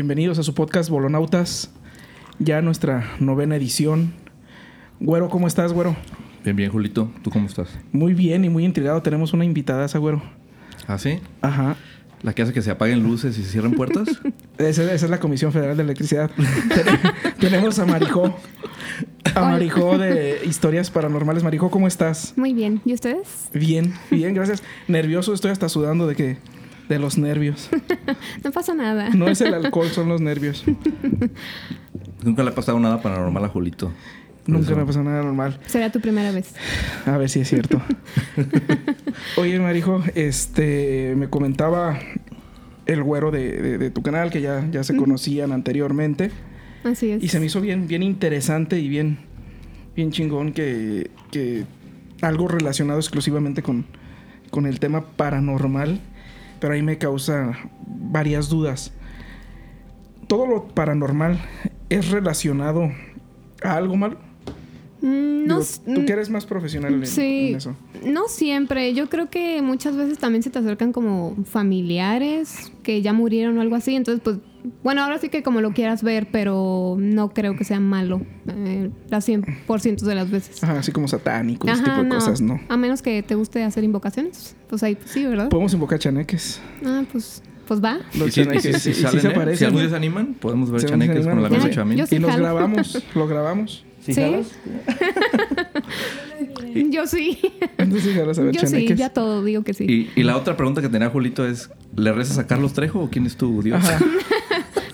bienvenidos a su podcast Bolonautas, ya nuestra novena edición. Güero, ¿cómo estás, güero? Bien, bien, Julito. ¿Tú cómo estás? Muy bien y muy intrigado. Tenemos una invitada, esa güero. ¿Ah, sí? Ajá. ¿La que hace que se apaguen luces y se cierren puertas? Esa, esa es la Comisión Federal de Electricidad. Ten- Tenemos a Marijó. A. Marijó de Historias Paranormales. Marijó, ¿cómo estás? Muy bien. ¿Y ustedes? Bien, bien, gracias. Nervioso, estoy hasta sudando de que... De los nervios. No pasa nada. No es el alcohol, son los nervios. Nunca le ha pasado nada paranormal a Julito. Nunca eso. me pasó nada normal. Será tu primera vez. A ver si es cierto. Oye, Marijo, este, me comentaba el güero de, de- de tu canal que ya, ya se conocían anteriormente Así es. y se me hizo bien, bien interesante y bien, bien chingón que, que algo relacionado exclusivamente con, con el tema paranormal, pero ahí me causa varias dudas. ¿Todo lo paranormal es relacionado a algo malo? Mm, Digo, no, tú que eres más profesional en, sí. en eso. No siempre. Yo creo que muchas veces también se te acercan como familiares que ya murieron o algo así. Entonces, pues, bueno, ahora sí que como lo quieras ver, pero no creo que sea malo eh, la 100% de las veces. Ajá, así como satánico, ese tipo de cosas, ¿no? A menos que te guste hacer invocaciones. Pues ahí pues, sí, ¿verdad? Podemos invocar chaneques. Ah, pues, pues va. Los ¿Y si, salen, se eh? aparecen, Si día se animan, podemos ver chaneques con la pues. chamín. yo sí Y los grabamos, lo grabamos. Sí. Yo sí. Entonces a ver Yo sí, ya todo digo que sí. Y, y la otra pregunta que tenía Julito es: ¿le rezas a Carlos Trejo o quién es tu Dios? Ajá.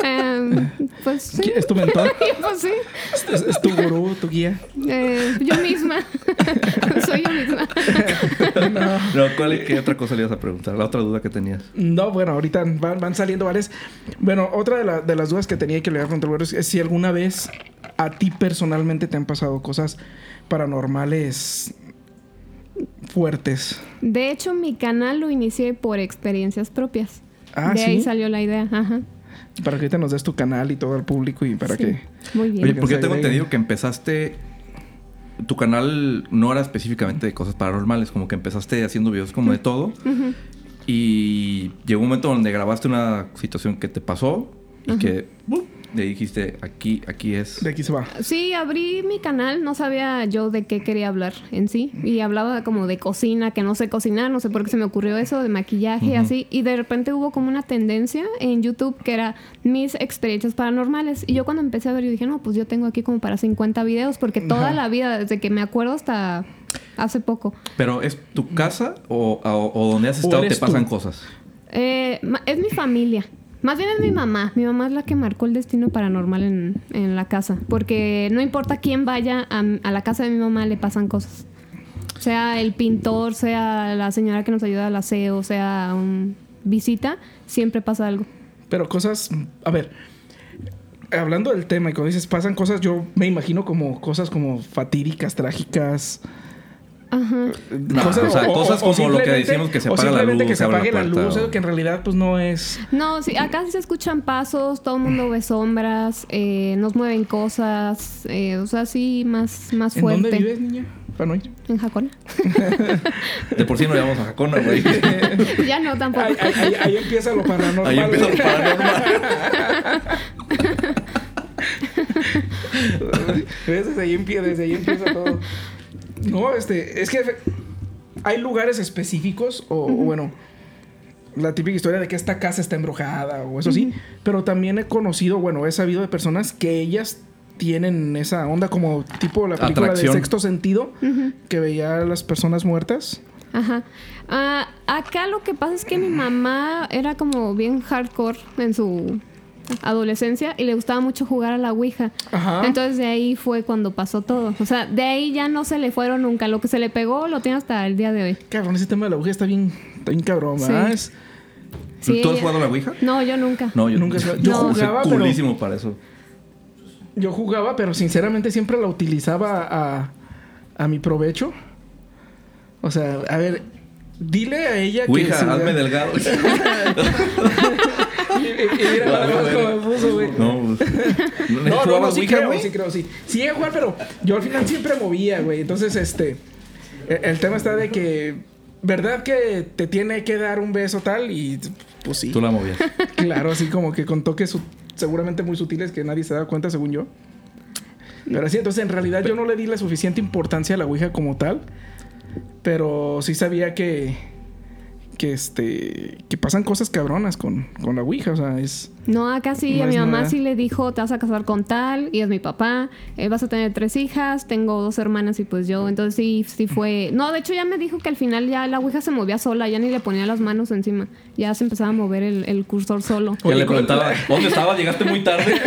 Em, pues sí. ¿Quién ¿Es tu mentor? pues sí. ¿Es, es tu gurú, tu guía? Eh, yo misma. Soy yo misma. No, ¿cuál, ¿qué otra cosa le ibas a preguntar? La otra duda que tenías. No, bueno, ahorita van, van saliendo varias. Bueno, otra de, la- de las dudas que tenía que le voy a preguntar es si alguna vez a ti personalmente te han pasado cosas paranormales fuertes. De hecho, mi canal lo inicié por experiencias propias. Ah, de ahí ¿sí? salió la idea. Ajá. Para que ahorita nos des tu canal y todo al público y para Sí. que... Muy bien. Oye, que porque se tengo entendido que empezaste. Tu canal no era específicamente de cosas paranormales, como que empezaste haciendo videos como de todo. Y llegó un momento donde grabaste una situación que te pasó y que ¡bum! Le dijiste aquí, aquí es. De aquí se va. Sí, abrí mi canal, no sabía yo de qué quería hablar en sí. Y hablaba como de cocina, que no sé cocinar, no sé por qué se me ocurrió eso, de maquillaje, Ujú. así. Y de repente hubo como una tendencia en YouTube que era mis experiencias paranormales. Y yo cuando empecé a ver, yo dije, no, pues yo tengo aquí como para 50 videos, porque toda la vida, desde que me acuerdo hasta hace poco. Pero ¿es tu casa o, o- o donde has ¿O estado te pasan tú? cosas? Eh, ma- es mi familia. Más bien es mi mamá. Mi mamá es la que marcó el destino paranormal en, en la casa. Porque no importa quién vaya a, a la casa de mi mamá, le pasan cosas. Sea el pintor, sea la señora que nos ayuda al aseo, sea un visita, siempre pasa algo. Pero cosas, a ver, hablando del tema y cuando dices pasan cosas, yo me imagino como cosas como fatídicas, trágicas. Ajá. No, o sea, cosas como lo que decimos que se apaga la luz, que se se abre la apague la, puerta, luz, o- eso que en realidad pues no es... No, sí, acá sí se escuchan pasos, todo el mundo ve sombras, eh, nos mueven cosas, eh, o sea, sí, más, más ¿En fuerte. dónde vives, niña? Para no ir. En Jacona. De por sí no llevamos a Jacona, güey. ya no, tampoco. Ahí, ahí- ahí- empieza lo paranormal. Ahí empieza lo paranormal. ¿Ves? Desde ahí, empieza, desde ahí empieza todo. No, este, es que hay lugares específicos, o, o bueno, la típica historia de que esta casa está embrujada, o eso sí, pero también he conocido, bueno, he sabido de personas que ellas tienen esa onda como tipo la película Atracción. de sexto sentido, que veía a las personas muertas. Ajá. Ah, acá lo que pasa es que mi mamá era como bien hardcore en su adolescencia y le gustaba mucho jugar a la Ouija. Ajá. Entonces de ahí fue cuando pasó todo. O sea, de ahí ya no se le fueron nunca. Lo que se le pegó lo tiene hasta el día de hoy. Cabrón, ese tema de la bruja está bien, está bien cabrón. ¿verdad? Sí, ¿Tú has jugado a la Ouija? No, yo nunca. No, yo Nunca he jugado. Yo No. soy jugaba, pero- culísimo para eso. Yo jugaba, pero sinceramente siempre la utilizaba a, a mi provecho. O sea, a ver, dile a ella que... Ouija, hazme delgado. Y, y- mira nada más cómo me puso, güey. no, pues, ¿no, No, no, no, sí creo, sí creo, sí. Sí llegué a jugar, pero yo al final siempre movía, güey. Entonces, este... El, el tema está de que... ¿Verdad que te tiene que dar un beso tal? Y pues sí. Tú la movías. Claro, así como que con toque su- seguramente muy sutiles que nadie se da cuenta, según yo. Pero sí, entonces en realidad yo no le di la suficiente importancia a la Ouija como tal. Pero sí sabía que. Que este. Que pasan cosas cabronas con, con la Ouija. O sea, es. No, acá sí, No a mi mamá nada. sí le dijo, te vas a casar con tal, y es mi papá, eh, vas a tener tres hijas, tengo dos hermanas y pues yo, entonces sí, sí fue... No, de hecho ya me dijo que al final ya la ouija se movía sola, ya ni le ponía las manos encima, ya se empezaba a mover el, el cursor solo. Ya Oye, le preguntaba, ¿dónde estabas? ¿Llegaste muy tarde?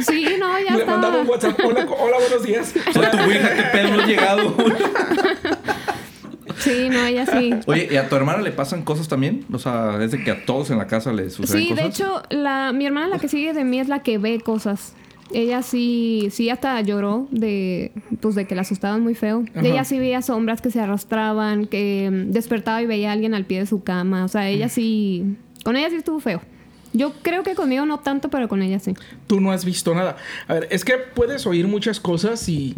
Sí, no, ya le mandaba estaba... un WhatsApp. Hola, buenos días. Soy tu hija, qué pedo, no he llegado. Sí, no, ella sí. Oye, ¿y a tu hermana le pasan cosas también? O sea, es de que a todos en la casa les suceden Sí, cosas. de hecho, la, mi hermana la que sigue de mí es la que ve cosas. Ella sí, sí hasta lloró de, pues de que la asustaban muy feo. Ajá. Ella sí veía sombras que se arrastraban, que mm, despertaba y veía a alguien al pie de su cama. O sea, ella sí, con ella sí estuvo feo. Yo creo que conmigo no tanto, pero con ella sí. Tú no has visto nada. A ver, es que puedes oír muchas cosas y.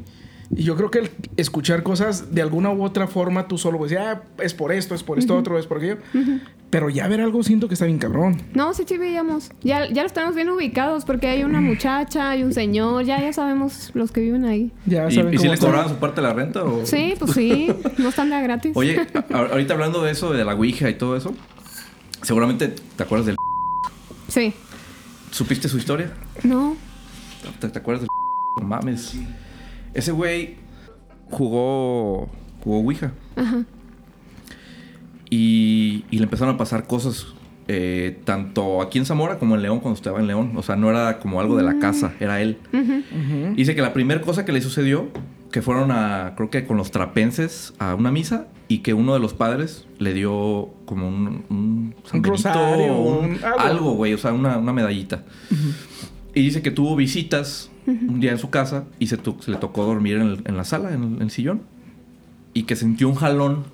y yo creo que el escuchar cosas de alguna u otra forma, tú solo puedes decir, ah, es por esto, es por esto otro, es por aquello. Pero ya ver algo siento que está bien cabrón. No, sí, sí veíamos. Ya, ya los tenemos bien ubicados porque hay una muchacha, hay un señor, ya, ya sabemos los que viven ahí. Ya ¿Y, saben y si cómo le está. cobraban su parte de la renta? O... Sí, pues sí, no están de gratis. Oye, ahorita hablando de eso, de la Ouija y todo eso, seguramente te acuerdas del... Sí. ¿Supiste su historia? No. ¿Te, te acuerdas del... No mames. Ese güey jugó... Jugó Ouija. Ajá. Y, y le empezaron a pasar cosas eh, tanto aquí en Zamora como en León cuando estaba en León. O sea, no era como algo de la casa, era él. Ujú. Dice que la primera cosa que le sucedió, que fueron a, creo que con los trapenses a una misa y que uno de los padres le dio como un, un, San Un Benito, rosario, un- un- algo. algo, güey, o sea, una, una medallita. Y dice que tuvo visitas un día en su casa y se, le tocó dormir en, el- en la sala, en el, en el sillón. Y que sintió un jalón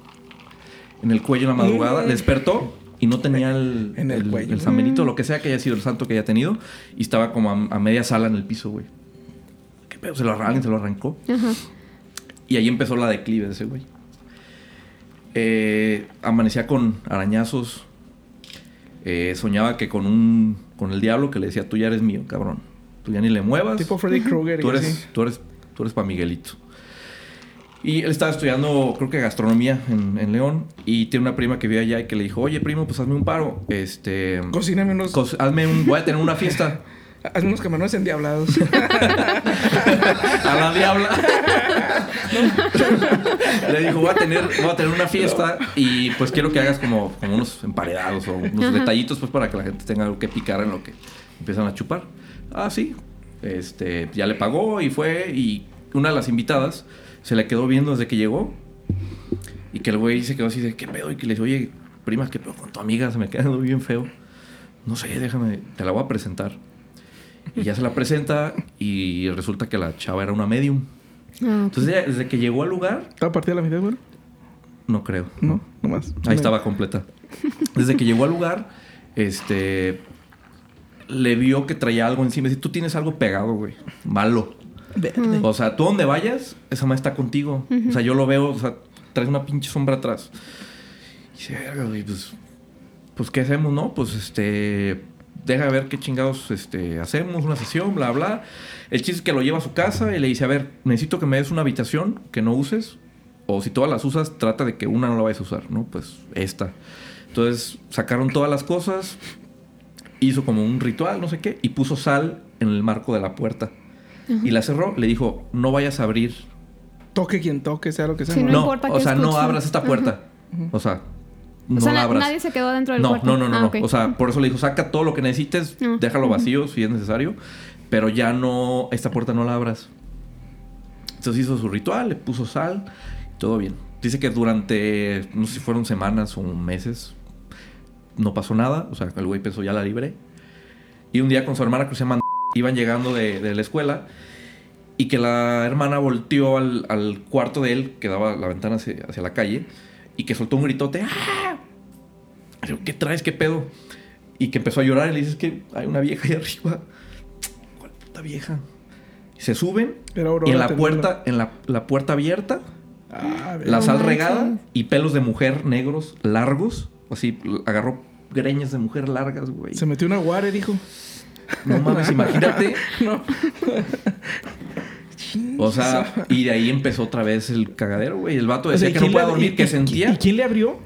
en el cuello en la madrugada. Despertó y no tenía el, En el cuello. San Benito, lo que sea que haya sido el santo que haya tenido. Y estaba como a, a media sala en el piso, güey. ¿Qué pedo? Se lo, alguien se lo arrancó. Ajá. Y ahí empezó la declive de ese güey. Eh, amanecía con arañazos. Eh, soñaba que con un. Con el diablo que le decía, tú ya eres mío, cabrón. Tú ya ni le muevas. Tipo Freddy Krueger. tú eres, tú eres, tú eres para Miguelito. Y él estaba estudiando, creo que gastronomía en, en León. Y tiene una prima que vive allá y que le dijo, oye primo, pues hazme un paro. Este. Cocíname unos. hazme un. Voy a tener una fiesta. hazme unos camarones endiablados. a la diabla. Le dijo, voy a tener, voy a tener una fiesta y pues quiero que hagas como, como unos emparedados o unos Ajá. detallitos pues para que la gente tenga algo que picar en lo que empiezan a chupar. Ah, sí. Este, ya le pagó y fue y una de las invitadas se le quedó viendo desde que llegó y que el güey se quedó así de, ¿qué pedo? Y que le dice, oye, prima, ¿qué pedo con tu amiga? Se me queda bien feo. No sé, déjame, te la voy a presentar. Y ya se la presenta y resulta que la chava era una medium. Ah. Entonces ella, desde que llegó al lugar, ¿Estaba partida la mitad, güey? no creo. No, nomás. Ahí estaba completa. Desde que llegó al lugar, este le vio que traía algo encima. Dice, tú tienes algo pegado, güey. Malo. Verde. O sea, tú donde vayas, esa madre está contigo. O sea, yo lo veo, o sea, traes una pinche sombra atrás. Y dice, "Verga, güey, pues, pues, ¿qué hacemos, no? Pues, este, deja ver qué chingados, este, hacemos, una sesión, bla, bla. El chiste es que lo lleva a su casa y le dice, a ver, necesito que me des una habitación que no uses. O si todas las usas, trata de que una no la vayas a usar, ¿no? Pues, esta. Entonces, sacaron todas las cosas, hizo como un ritual, no sé qué, y puso sal en el marco de la puerta. Y la cerró, le dijo, no vayas a abrir. Toque quien toque, sea lo que sea. Sí, ¿no? No No, importa o sea, no abras esta puerta. O sea, no o sea, la abras. nadie se quedó dentro del no, cuarto. no, no, no, Ah, no. ok. O sea, por eso le dijo, saca todo lo que necesites, Ah, déjalo vacío si es necesario, pero ya no, esta puerta no la abras. Entonces hizo su ritual, le puso sal, todo bien. Dice que durante, no sé si fueron semanas o meses, no pasó nada. O sea, el güey pensó, ya la libré. Y un día con su hermana que se llama iban llegando de, de la escuela y que la hermana volteó al, al cuarto de él, que daba la ventana hacia, hacia la calle, y que soltó un gritote. ¡Ah! Digo, ¿Qué traes? ¿Qué pedo? Y que empezó a llorar y le dices que hay una vieja ahí arriba. ¿Cuál puta vieja? Y se suben Era y en la puerta, en la, la puerta abierta, Ah, la sal regada y pelos de mujer negros largos. Así, agarró greñas de mujer largas, güey. Se metió una guare, dijo. No mames, imagínate. No. O sea, y de ahí empezó otra vez el cagadero, güey. El vato O sea, decía que ¿quién no podía dormir, y- que y- sentía. ¿Y quién le abrió?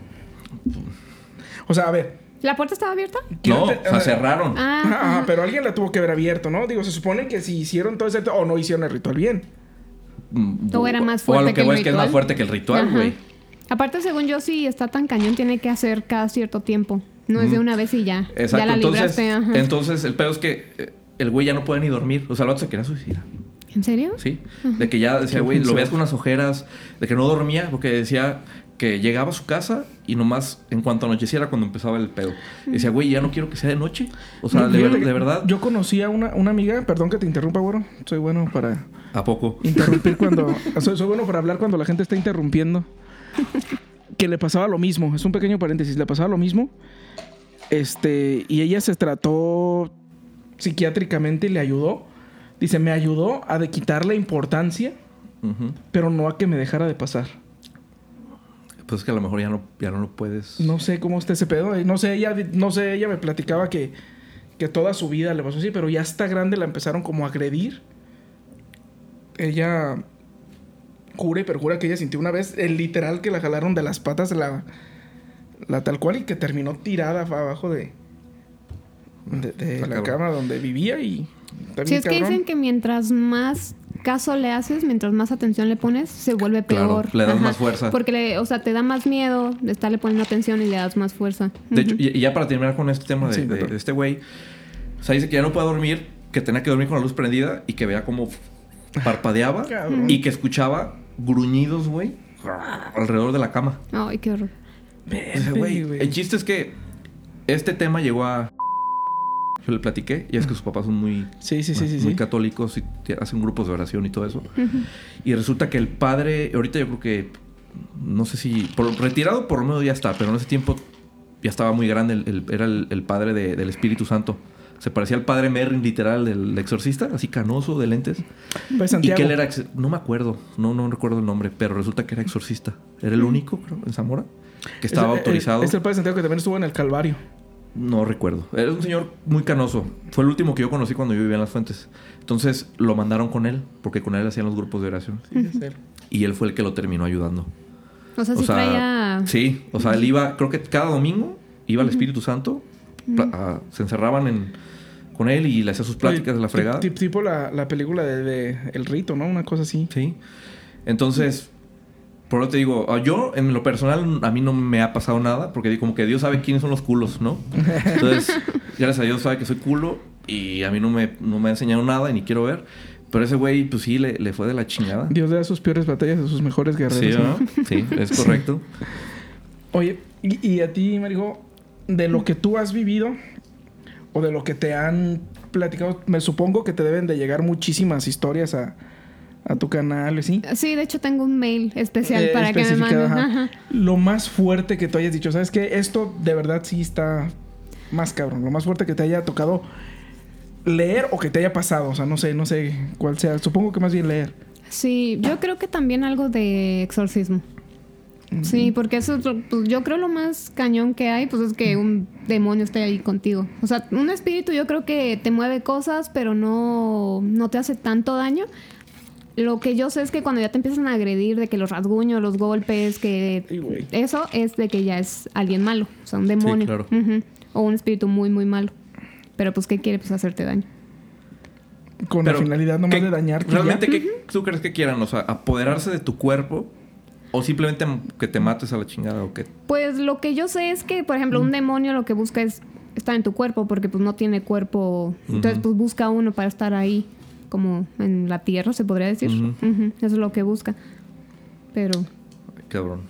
O sea, a ver. ¿La puerta estaba abierta? ¿quién No, te- o sea, cerraron. Ah, Ajá, ajá. pero alguien la tuvo que haber abierto, ¿no? Digo, se supone que si hicieron todo ese... O no hicieron el ritual bien. Mm, O era más O a fuerte lo que que el voy es que es más ritual. fuerte que el ritual, güey. Aparte, según yo, si está tan cañón, tiene que hacer cada cierto tiempo. No es de una vez y ya. Exacto. Ya la entonces, libraste, ajá. entonces, el pedo es que eh, el güey ya no puede ni dormir. O sea, el vato se quería suicidar. ¿En serio? Sí. De que ya decía, güey, lo veías con unas ojeras, de que no dormía, porque decía que llegaba a su casa y nomás en cuanto anocheciera cuando empezaba el pedo. Decía, güey, ya no quiero que sea de noche. O sea, No, de, ver- de verdad, Yo conocí a una, una amiga, perdón que te interrumpa, güero. Soy bueno para ¿a poco? interrumpir cuando... soy, soy bueno para hablar cuando la gente está interrumpiendo. Que le pasaba lo mismo. Es un pequeño paréntesis. Le pasaba lo mismo. Este... Y ella se trató psiquiátricamente y le ayudó. Dice, me ayudó a de quitarle importancia, pero no a que me dejara de pasar. Pues es que a lo mejor ya no, ya no lo puedes. No sé cómo está ese pedo. No sé, ella, no sé, ella me platicaba que, que toda su vida le pasó así, pero ya está grande la empezaron como a agredir. Ella jura y perjura que ella sintió una vez el literal que la jalaron de las patas la, la tal cual y que terminó tirada abajo de, de, la cabrón. cama donde vivía y bien es que dicen que mientras más caso le haces, mientras más atención le pones, se vuelve Claro, peor. le das más fuerza. Porque, le, o sea, te da más miedo de estarle poniendo atención y le das más fuerza. De hecho, y, y ya para terminar con este tema de, Sí, de- doctor. de este güey, o sea, dice que ya no puede dormir, que tenía que dormir con la luz prendida y que veía cómo parpadeaba y que escuchaba gruñidos, güey, alrededor de la cama. Ay, qué horror. Ese güey, güey. el chiste es que este tema llegó a... Yo le platiqué, y es que sus papás son muy, Sí, sí, sí, sí. muy católicos y hacen grupos de oración y todo eso. Y resulta que el padre, ahorita yo creo que, no sé si, por, retirado por lo menos ya está, pero en ese tiempo ya estaba muy grande, el- el- era el, el padre de- del Espíritu Santo. Se parecía al padre Merrin, literal, del exorcista, así canoso, de lentes. Pues Y Santiago. que él era, no me acuerdo, no, no recuerdo el nombre, pero resulta que era exorcista. Era el único, creo, en Zamora, que estaba Es el- autorizado. Es el padre Santiago que también estuvo en el Calvario. No recuerdo. Era un señor muy canoso. Fue el último que yo conocí cuando yo vivía en Las Fuentes. Entonces lo mandaron con él, porque con él hacían los grupos de oración. Sí, es él. Y él fue el que lo terminó ayudando. O sea, O si sea, traía... sí, o sea, él iba, creo que cada domingo iba al Espíritu Santo, a- se encerraban en, con él y le hacía sus pláticas de la fregada. tip- tipo la, la película de, de El Rito, ¿no? Una cosa así. Sí. Entonces, por lo que te digo, ah, yo en lo personal a mí no me ha pasado nada, porque como que Dios sabe quiénes son los culos, ¿no? Entonces, gracias a Dios sabe que soy culo y a mí no me, no me ha enseñado nada y ni quiero ver. Pero ese güey, pues sí, le, le fue de la chingada. Dios le da sus peores batallas a sus mejores guerreros. Sí, ¿no? ¿no? Sí, es correcto. Oye, y, y a ti, Marijo, de lo que tú has vivido o de lo que te han platicado, me supongo que te deben de llegar muchísimas historias a, a tu canal, ¿sí? Sí, de hecho tengo un mail especial Eh, para que me manden. ajá. Ajá. Lo más fuerte que tú hayas dicho, ¿sabes qué? Esto de verdad sí está más cabrón. Lo más fuerte que te haya tocado leer o que te haya pasado. O sea, no sé, no sé cuál sea. Supongo que más bien leer. Sí, yo creo que también algo de exorcismo. Sí, porque eso pues, yo creo lo más cañón que hay, pues es que un demonio esté ahí contigo. O sea, un espíritu yo creo que te mueve cosas, pero no, no te hace tanto daño. Lo que yo sé es que cuando ya te empiezan a agredir, de que los rasguños, los golpes, que Sí, eso es de que ya es alguien malo, o sea, un demonio. claro. Ujú. O un espíritu muy, muy malo. Pero pues, ¿qué quiere? Pues hacerte daño. Con Pero, la finalidad nomás ¿qué- de dañarte. ¿Realmente ya. qué tú crees que quieran? O sea, apoderarse de tu cuerpo o simplemente que te mates a la chingada o que... Pues lo que yo sé es que, por ejemplo, un demonio lo que busca es estar en tu cuerpo porque pues no tiene cuerpo. Entonces pues busca uno para estar ahí como en la tierra, se podría decir. Eso es lo que busca. Pero Ay, Cabrón.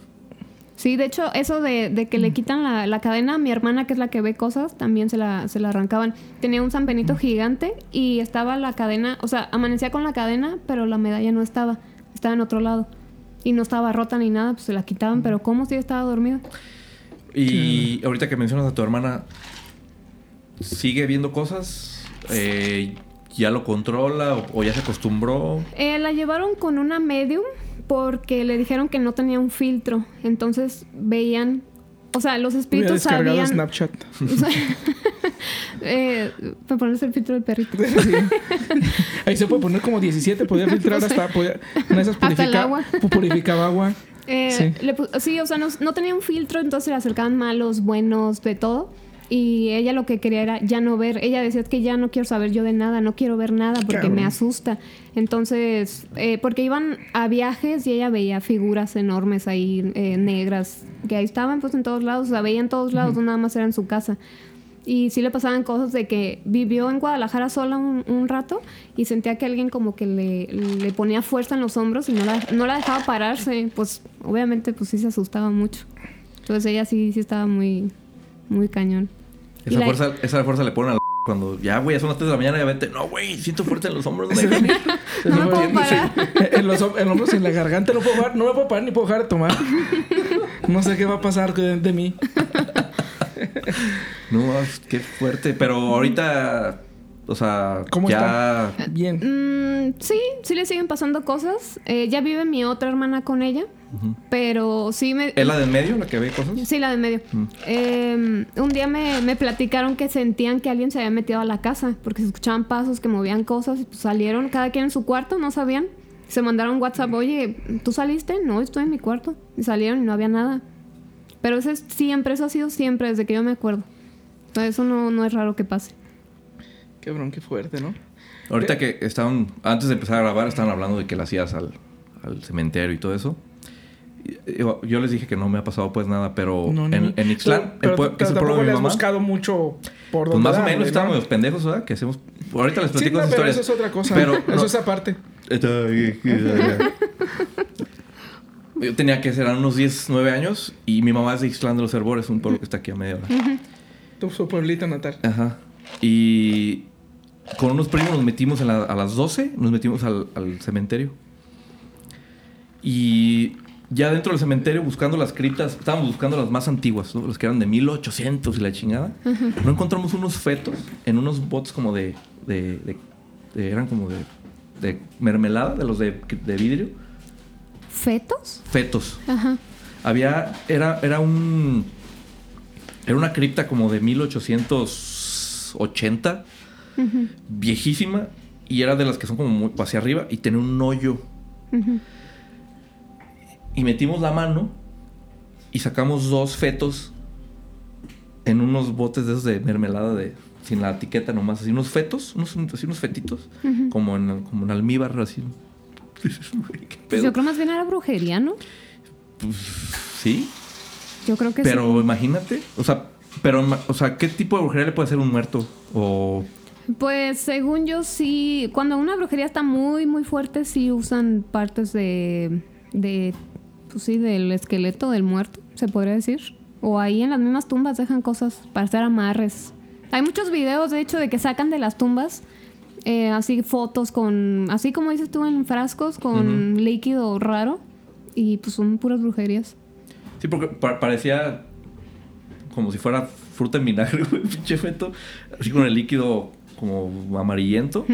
sí, de hecho, eso de, de que le quitan la, la cadena, mi hermana, que es la que ve cosas, también se la, se la arrancaban. Tenía un San Benito gigante y estaba la cadena, o sea, amanecía con la cadena, pero la medalla no estaba, estaba en otro lado. Y no estaba rota ni nada, pues se la quitaban, pero ¿cómo si estaba dormido? Y ahorita que mencionas a tu hermana, ¿sigue viendo cosas? Eh, ¿Ya lo controla o, o ya se acostumbró? Eh, la llevaron con una medium porque le dijeron que no tenía un filtro. Entonces veían, o sea, los espíritus descargado sabían. Snapchat. o sea, Eh, para ponerse el filtro del perrito. Sí. Ahí se puede poner como 17, podía filtrar No sé. hasta. Podía, una de esas Hasta el purifica- agua. pu- purificaba agua. Eh, Sí. le sí, o sea, no, no tenía un filtro, entonces le acercaban malos, buenos, de todo. Y ella lo que quería era ya no ver. Ella decía "Es que ya no quiero saber yo de nada, no quiero ver nada porque me asusta. Entonces, eh, porque iban a viajes y ella veía figuras enormes ahí, eh, negras, que ahí estaban pues en todos lados, la veía en todos lados, no nada más era en su casa. Y sí le pasaban cosas de que vivió en Guadalajara sola un, un rato y sentía que alguien como que le, le ponía fuerza en los hombros y no la, no la dejaba pararse. Pues obviamente pues sí se asustaba mucho. Entonces ella sí, sí estaba muy, muy cañón. Esa la- fuerza, esa fuerza le ponen a la cuando ya, güey, son las 3 de la mañana y vete. No, güey, siento fuerte en los hombros. no me dejan ir". No me puedo parar. En los, hombros y en la garganta no puedo parar, no me puedo parar ni puedo dejar de tomar. No sé qué va a pasar de, de mí. No, qué fuerte. Pero ahorita, o sea, ¿Cómo ya. Bien. Mm, sí, sí le siguen pasando cosas. Eh, ya vive mi otra hermana con ella, pero sí me... ¿Es la del medio la que ve cosas? Sí, la de en medio. Mm. Eh, un día me, me platicaron que sentían que alguien se había metido a la casa porque se escuchaban pasos que movían cosas y pues salieron cada quien en su cuarto, no sabían. Se mandaron WhatsApp, oye, ¿tú saliste? No, estoy en mi cuarto. Y salieron y no había nada. Pero eso es siempre, eso ha sido siempre, desde que yo me acuerdo. Sea, eso no, no es raro que pase. Cabrón, qué fuerte, ¿no? Ahorita que estaban, antes de empezar a grabar, estaban hablando de que la hacías al, al cementerio y todo eso. Yo, yo les dije que no me ha pasado pues nada, pero No, en, en Ixtlán, Pero, el pue- pero que es el pueblo de mi mamá, buscado mucho por pues donde más o menos estábamos ¿no? los pendejos, ¿verdad? Que hacemos... Ahorita les Sí, platico no, esas pero historias. eso es otra cosa. Pero eso no- es aparte. Yo tenía que ser unos 10, 9 años y mi mamá es de Ixtlán de los Herbores, un pueblo que está aquí a media hora. Tu su pueblito natal. Ajá. Y con unos primos nos metimos en la- a las 12, nos metimos al, al cementerio. Y ya dentro del cementerio, buscando las criptas, estábamos buscando las más antiguas, ¿no? las que eran de 1800 y la chingada. No encontramos unos fetos en unos botes como de. de- de- de- eran como de, de mermelada, de los de, de vidrio. ¿Fetos? Fetos. Ajá. Había. Era, era un. Era una cripta como de 1880. Viejísima. Y era de las que son como muy hacia arriba. Y tenía un hoyo. Y metimos la mano. Y sacamos dos fetos. En unos botes de esos de mermelada de. Sin la etiqueta nomás. Así unos fetos. Unos, así unos fetitos. Como en, como en almíbar así. Güey, ¿Qué Pues yo creo más bien era brujería, ¿no? Sí. Yo creo que Pero sí. imagínate, o sea, pero, o sea, ¿qué tipo de brujería le puede hacer un muerto? O Pues según yo sí, cuando una brujería está muy muy fuerte sí usan partes de de pues sí del esqueleto del muerto, se podría decir, o ahí en las mismas tumbas dejan cosas para hacer amarres. Hay muchos videos de hecho de que sacan de las tumbas eh, así fotos con así como dices tú en frascos con líquido raro y pues son puras brujerías. sí, porque pa- parecía como si fuera fruta en vinagre, güey, pinche feto, así con el líquido como amarillento.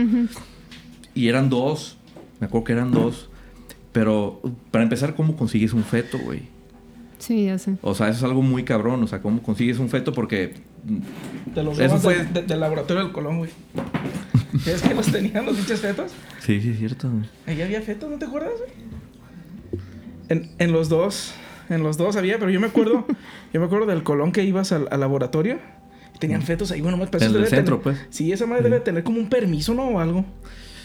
Y eran dos, me acuerdo que eran dos. Pero para empezar, ¿cómo consigues un feto, güey? Sí, ya sé. O sea, eso es algo muy cabrón. O sea, ¿cómo consigues un feto? Porque De los Eso fue- del, de- del laboratorio del Colón, güey. ¿Es que los tenían los pinches fetos? sí, sí, es cierto. güey. Ahí había fetos, ¿no te acuerdas, güey? En, en los dos, en los dos había, pero yo me acuerdo, yo me acuerdo del Colón que ibas al, al laboratorio. Tenían fetos ahí, bueno, más En el centro, pues. Sí, esa madre debe tener como un permiso, ¿no? O algo.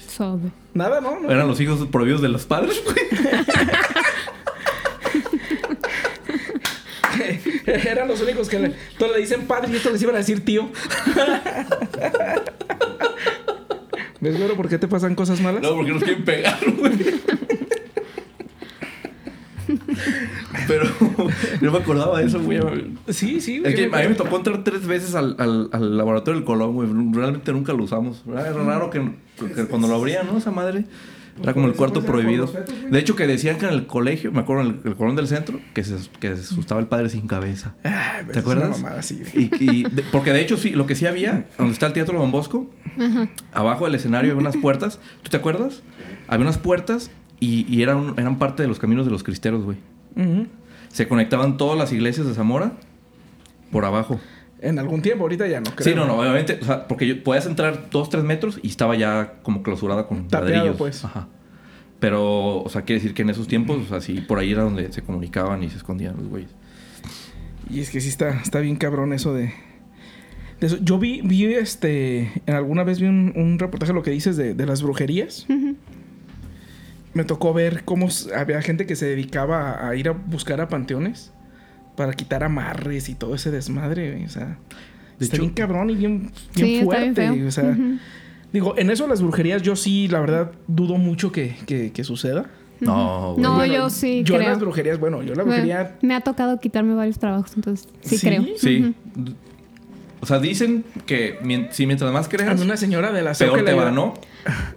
Sabe. Nada, ¿no? ¿No? Eran los hijos prohibidos de los padres, güey. Eran los únicos que le, todos le dicen padre y estos les iban a decir tío. ¿Ves, güero, por qué te pasan cosas malas? No, porque nos quieren pegar, güey. Pero no me acordaba de eso, güey. Sí, sí. güey, Es que yo a mí me tocó entrar tres veces al, al, al laboratorio del Colón, güey. Realmente nunca lo usamos. Era raro que, que cuando lo abrían, ¿no? Esa madre. Era como el Por eso, cuarto pues, prohibido. De hecho, que decían que en el colegio, me acuerdo, en el, el Colón del centro, que se, que se asustaba el padre sin cabeza. Ay, pues, ¿Te acuerdas? mamada. Y, y de- porque de hecho, sí, lo que sí había, donde está el Teatro Don Bosco, Ajá. abajo del escenario había unas puertas. ¿Tú te acuerdas? Había unas puertas y, y eran, eran parte de los caminos de los cristeros, güey. Se conectaban todas las iglesias de Zamora por abajo. En algún tiempo, ahorita ya no creo. Sí, no, no, obviamente, o sea, porque yo, podías entrar dos, tres metros y estaba ya como clausurada con Tapeado, ladrillos. pues. Ajá. Pero, o sea, quiere decir que en esos tiempos, o sea, sí, por ahí era donde se comunicaban y se escondían los güeyes. Y es que sí está, está bien cabrón eso de, de eso. Yo vi, vi este. Alguna vez vi un, un reportaje lo que dices de, de las brujerías. Ujú. Me tocó ver cómo había gente que se dedicaba a, a ir a buscar a panteones para quitar amarres y todo ese desmadre, güey. O sea, De está hecho- bien cabrón y bien, bien Sí, está fuerte. bien feo. O sea, digo, en eso las brujerías yo sí, la verdad, dudo mucho que, que, que suceda. No, güey. No, Bueno, yo sí Yo en creo. las brujerías, bueno, yo la Bueno, brujería. me ha tocado quitarme varios trabajos, entonces sí, ¿Sí? creo. Sí. Ujú. O sea, dicen que si mientras más creas, una señora del aseo peor que te le- va, ¿no?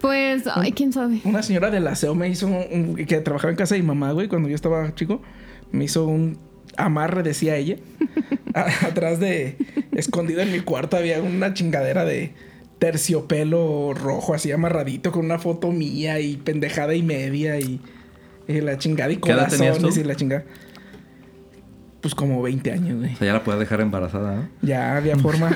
Pues, ay, quién sabe. Una señora del aseo me hizo un, un- que trabajaba en casa de mi mamá, güey, cuando yo estaba chico, me hizo un amarre, decía ella. A- atrás de, escondido en mi cuarto, había una chingadera de terciopelo rojo, así amarradito, con una foto mía y pendejada y media y, y la chingada y ¿Qué edad tenías corazones tú? y la chingada. Pues como 20 años, güey. O sea, ya la puedes dejar embarazada, ¿no? Ya había forma.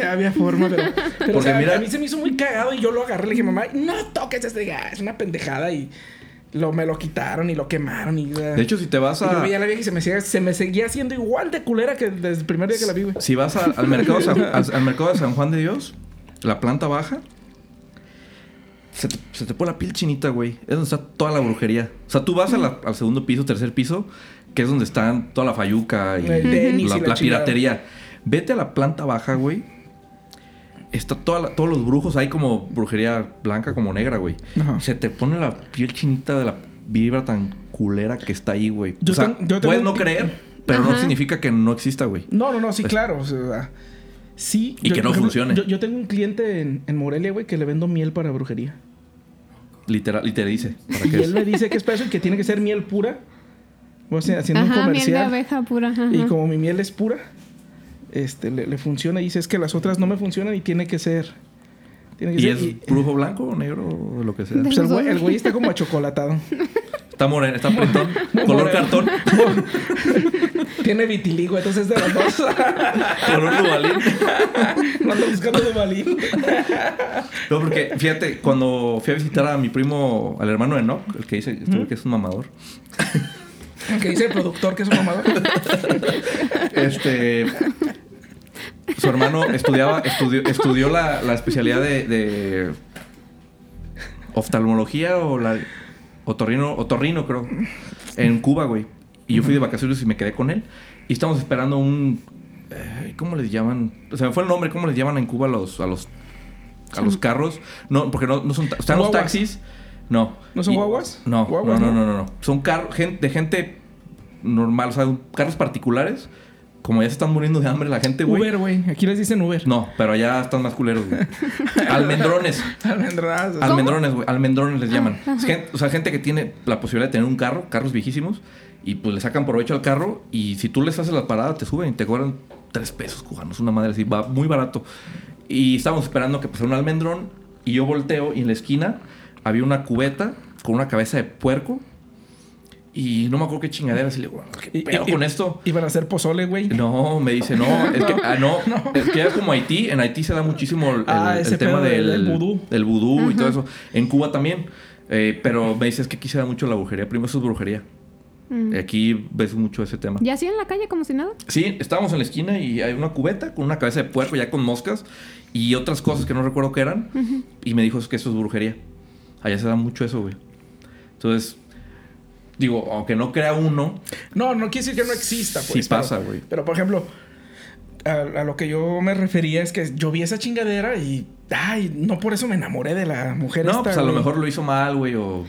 Ya había forma, pero. pero Porque o sea, mira- a mí se me hizo muy cagado y yo lo agarré y le dije, mamá, no toques este gas, es una pendejada. Y lo, me lo quitaron y lo quemaron. Y, De hecho, si te vas y yo a... veía a la vieja y se me, seguía, se me seguía haciendo igual de culera que desde el primer día que la vi, güey. Si vas a- al, mercado San- al, al mercado de San Juan de Dios, la planta baja, se te, se te pone la piel chinita, güey. Es donde está toda la brujería. O sea, tú vas a la- al segundo piso, tercer piso, que es donde están toda la fayuca y tenis la, y la la chingada. piratería. Vete a la planta baja, güey. Está toda la- todos los brujos ahí como brujería blanca, como negra, güey. Ajá. Se te pone la piel chinita de la vibra tan culera que está ahí, güey. Yo O sea, ten- yo tengo puedes no creer, pero no significa que no exista, güey. No, no, no, sí, claro. o sea, sí. Y que no por funcione. Yo, yo tengo un cliente en, en Morelia, güey, que le vendo miel para brujería. Literal, y te dice. ¿para Y qué él es? me dice que es para eso y que tiene que ser miel pura. O sea, haciendo un Ajá, miel de comercial. abeja pura. Ajá. Y como mi miel es pura, este, le, le funciona. Y dice, es que las otras no me funcionan y tiene que ser... Tiene que ¿Y ser... es y- brujo blanco o negro o lo que sea? Pues el güey, el güey está como achocolatado. Está moreno, está apretón, color cartón, tiene vitiligo, entonces de los dos. color dubalín. no ando buscando de balín. No, porque fíjate, cuando fui a visitar a mi primo, al hermano de Enoch, el que dice que es un mamador, Que dice el productor que es un mamador. este. Su hermano estudiaba, estudió, estudió la, la especialidad de, de oftalmología o la otorrino, otorrino, creo, en Cuba, güey. Y yo fui de vacaciones y me quedé con él. Y estamos esperando un. eh, ¿Cómo les llaman? O sea, me fue el nombre, ¿cómo les llaman en Cuba a los, a los, a los carros? No, porque no, no son. Están los taxis. No. ¿No son Y- guaguas? No, Guaguas, no, no, ¿no? no, no, no. Son carros de gente normal, o sea, carros particulares. Como ya se están muriendo de hambre la gente, güey. Uber, güey. Aquí les dicen Uber. No, pero allá están más culeros, güey. Almendrones. Almendras. Almendrones, güey. Almendrones les llaman. Es gen- o sea, gente que tiene la posibilidad de tener un carro, carros viejísimos, y pues le sacan provecho al carro. Y si tú les haces la parada, te suben y te cobran tres pesos cubanos. Una madre así, va muy barato. Y estábamos esperando que pasara un almendrón. Y yo volteo y en la esquina había una cubeta con una cabeza de puerco. Y no me acuerdo qué chingadera. Así le digo, ¿qué Y- pedo y- con esto? Iban a hacer pozole, güey. No, me dice, no, es que, ah, no, es que ya como Haití, en Haití se da muchísimo el, Ah, el tema del, del vudú. del vudú y todo eso. En Cuba también. Eh, pero me dice, es que aquí se da mucho la brujería. Primero eso es brujería. Mm. Aquí ves mucho ese tema. ¿Y así en la calle como si nada? Sí, estábamos en la esquina y hay una cubeta con una cabeza de puerco ya con moscas y otras cosas que no recuerdo qué eran. Y me dijo es que eso es brujería. Allá se da mucho eso, güey. Entonces, digo, aunque no crea uno, No, no quiere decir que no exista, pues. Sí pasa, güey. Pero, por ejemplo, a, a lo que yo me refería es que yo vi esa chingadera y... Ay, no por eso me enamoré de la mujer no, esta, pues a lo güey. mejor lo hizo mal, güey, o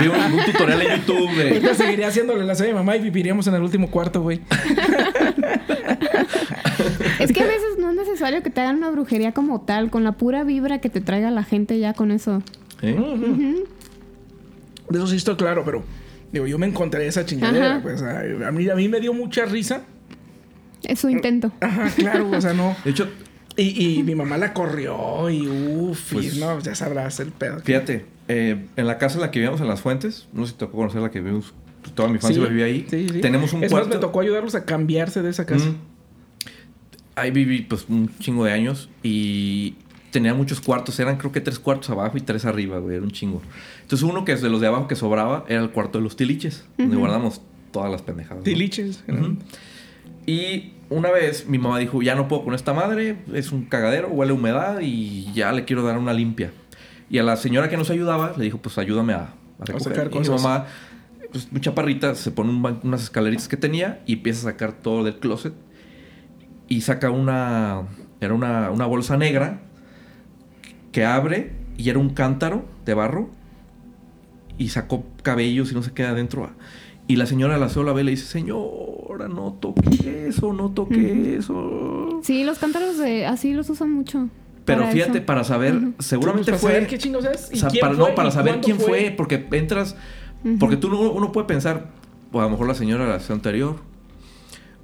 vi un, un tutorial en YouTube de... Ahorita seguiría haciéndole la serie a mi mamá y viviríamos en el último cuarto, güey. Es que a veces no es necesario que te hagan una brujería como tal, con la pura vibra que te traiga la gente ya con eso. ¿Eh? De eso sí estoy claro, pero... Digo, yo me encontré esa chingadera, Ajá. pues. A, mí, a mí me dio mucha risa. Es su intento. Ajá, claro, o sea, no... De hecho, Y, y mi mamá la corrió y uff, Pues- y no, ya sabrás el pedo. fíjate, eh, en la casa en la que vivíamos en Las Fuentes, no sé si te tocó conocer la que vivimos, pues, toda mi infancia Sí, vivía ahí. sí, sí. Tenemos un es cuarto. más, me tocó ayudarlos a cambiarse de esa casa. Mm. ahí viví pues un chingo de años y tenía muchos cuartos. Eran creo que tres cuartos abajo y tres arriba, güey. Era un chingo. Entonces uno que es de los de abajo que sobraba era el cuarto de los tiliches. Donde guardamos todas las pendejadas. ¿no? Tiliches. Ujú. Y una vez mi mamá dijo, ya no puedo con esta madre, es un cagadero, huele a humedad y ya le quiero dar una limpia. Y a la señora que nos ayudaba le dijo, pues ayúdame a, a recoger. sacar y mi cosas. mamá, pues muy chaparrita, se pone un unas escaleritas que tenía y empieza a sacar todo del closet. Y saca una, era una, una bolsa negra que abre y era un cántaro de barro y sacó cabellos y no se queda adentro. Y la señora la sola ve y le dice, señora, no toque eso, no toque eso. Sí, los cántaros de, así los usan mucho. Pero para fíjate, eso. para saber, seguramente Para fue... saber qué chingos es. y quién para, fue, no, para y saber quién fue, porque entras... Porque tú no- uno puede pensar, o a lo mejor la señora la hace anterior,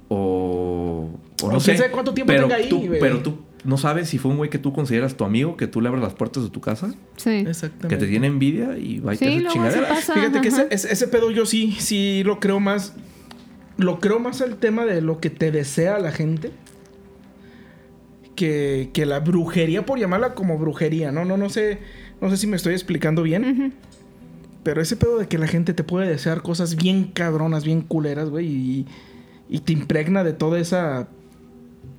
o... O no O sé. cuánto tiempo pero tenga ahí, tú. Pero tú no sabes si fue un güey que tú consideras tu amigo, que tú le abres las puertas de tu casa, Sí. Exactamente. que te tiene envidia y va y te Sí, hace se chingaderas. pasa. Fíjate que ese, ese, ese pedo yo sí, sí lo creo más. Lo creo más el tema de lo que te desea la gente. Que, que la brujería, por llamarla como brujería, ¿no? No, no sé. No sé si me estoy explicando bien. Pero ese pedo de que la gente te puede desear cosas bien cabronas, bien culeras, güey. Y, y te impregna de toda esa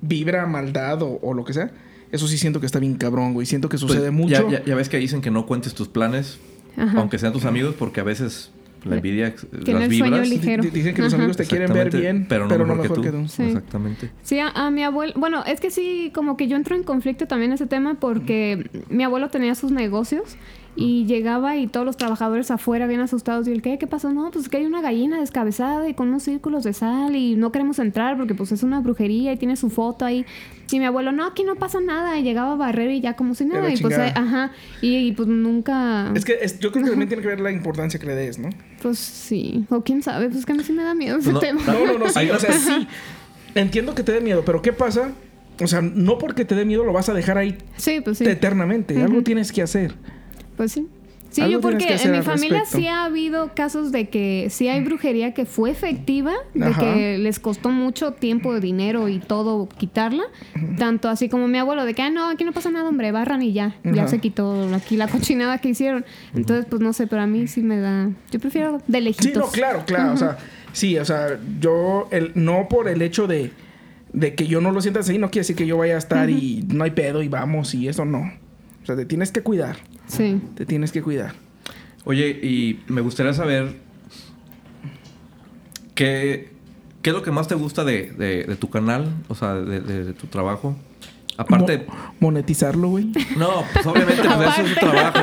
vibra, maldad o, o lo que sea. Eso sí siento que está bien cabrón, güey. Siento que Pues, sucede mucho. Ya, ya ves que dicen que no cuentes tus planes, Ajá. aunque sean tus amigos, porque a veces la envidia, Que en las el sueño vibras... Di- ligero. di- Dicen que los amigos te quieren ver bien, pero no mejor que tú. Sí. Exactamente. Sí, a, a mi abuelo, bueno, es que sí, como que yo entro en conflicto también en ese tema porque mi abuelo tenía sus negocios y llegaba y todos los trabajadores afuera bien asustados y el ¿qué? ¿Qué pasó? No, pues es que hay una gallina descabezada y con unos círculos de sal y no queremos entrar porque pues es una brujería y tiene su foto ahí. Y mi abuelo, no, aquí no pasa nada y llegaba a barrer y ya como si nada y pues, chingada. eh, ajá, y, y, pues nunca, Es que es- yo creo que también tiene que ver la importancia que le des, ¿no? pues sí, o quién sabe, pues que a mí sí me da miedo ese no, tema. No, no, no, sí, o sea, sí. Entiendo que te dé miedo, pero ¿qué pasa? O sea, no porque te dé miedo lo vas a dejar ahí Sí, pues sí. eternamente. Algo tienes que hacer. Pues sí. Sí, Algo yo porque en mi familia respecto. sí ha habido casos de que sí hay brujería que fue efectiva, de que les costó mucho tiempo, dinero y todo quitarla. Tanto así como mi abuelo, de que, ah, no, aquí no pasa nada, hombre, barran y ya. Ya se quitó aquí la cochinada que hicieron. Entonces, pues no sé, pero a mí sí me da... Yo prefiero de lejitos. Sí, no, claro, claro. O sea, sí, o sea, yo, el, no por el hecho de, de que yo no lo sienta así, no quiere decir que yo vaya a estar y no hay pedo y vamos y eso no. O sea, te tienes que cuidar. Sí. Te tienes que cuidar. Oye, y me gustaría saber qué, qué es lo que más te gusta de, de- de tu canal, o sea, de, de- de tu trabajo. Aparte, Mo- monetizarlo, güey. no, pues obviamente pues, eso es tu trabajo.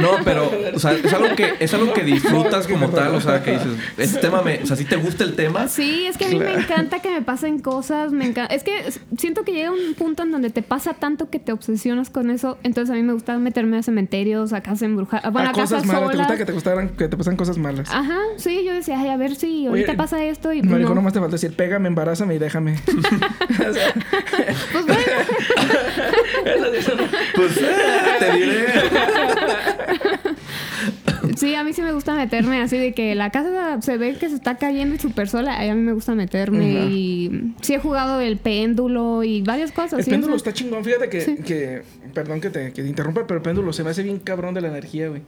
No, pero, o sea, es algo que, es algo que disfrutas como tal, o sea, que dices, este tema me, o sea, si te gusta el tema, Sí, es que a mí me encanta que me pasen cosas, me encanta. Es que siento que llega un punto en donde te pasa tanto que te obsesionas con eso, entonces a mí me gusta meterme a cementerios, a casas embrujadas, bueno, a, a cosas casas malas. ¿Te solas. gusta que te gustaran, que te pasan cosas malas? Ajá, sí, yo decía, ay, a ver si ahorita Oye, pasa esto y no, dijo, no. nomás te falta decir, pégame, embarázame y déjame. O sea, Pues bueno, pues te diré. sí, a mí sí me gusta meterme así de que la casa se ve que se está cayendo y súper sola, ahí a mí me gusta meterme Ajá. y sí he jugado el péndulo y varias cosas. el sí, o péndulo sea, está chingón. Fíjate que, Sí. que perdón que te, que te interrumpa, pero el péndulo se me hace bien cabrón de la energía, güey.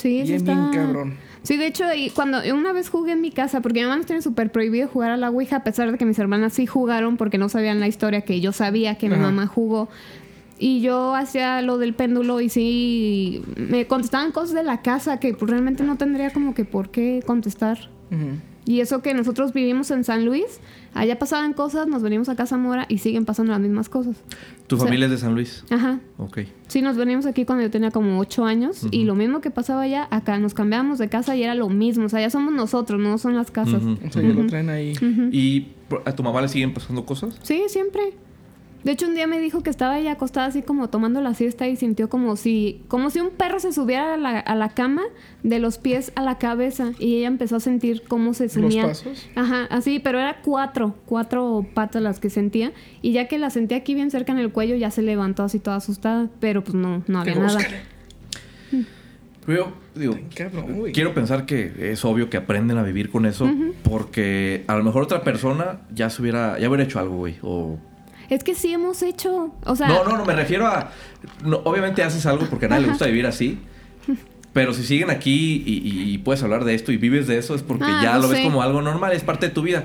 Sí, está... bien cabrón. Sí, de hecho, y cuando una vez jugué en mi casa, porque mi mamá nos tiene súper prohibido jugar a la Ouija, a pesar de que mis hermanas sí jugaron porque no sabían la historia que yo sabía que mi mamá jugó. Y yo hacía lo del péndulo y sí me contestaban cosas de la casa que pues, realmente no tendría como que por qué contestar. Y eso que nosotros vivimos en San Luis, allá pasaban cosas, nos venimos a Casa Mora y siguen pasando las mismas cosas. Tu O sea- familia es de San Luis. Ajá. Ok. Sí, nos venimos aquí cuando yo tenía como ocho años y lo mismo que pasaba allá, acá nos cambiamos de casa y era lo mismo. O sea, ya somos nosotros, no son las casas. O sea, ya lo traen ahí. ¿Y a tu mamá le siguen pasando cosas? Sí, siempre. De hecho, un día me dijo que estaba ella acostada así como tomando la siesta y sintió como si, como si un perro se subiera a la, a la cama de los pies a la cabeza y ella empezó a sentir cómo se sumía. pasos? Ajá, así, pero era cuatro, cuatro patas las que sentía y ya que la sentía aquí bien cerca en el cuello ya se levantó así toda asustada, pero pues no, no había nada. yo, digo, Cabrón, güey. quiero pensar que es obvio que aprenden a vivir con eso porque a lo mejor otra persona ya se hubiera, ya hubiera hecho algo, güey. O... Es que sí hemos hecho. O sea. No, no, no, me refiero a... no, obviamente haces algo porque a nadie le gusta vivir así. Pero si siguen aquí y, puedes hablar de esto y vives de eso es porque Ah, ya lo ves como algo normal, es parte de tu vida.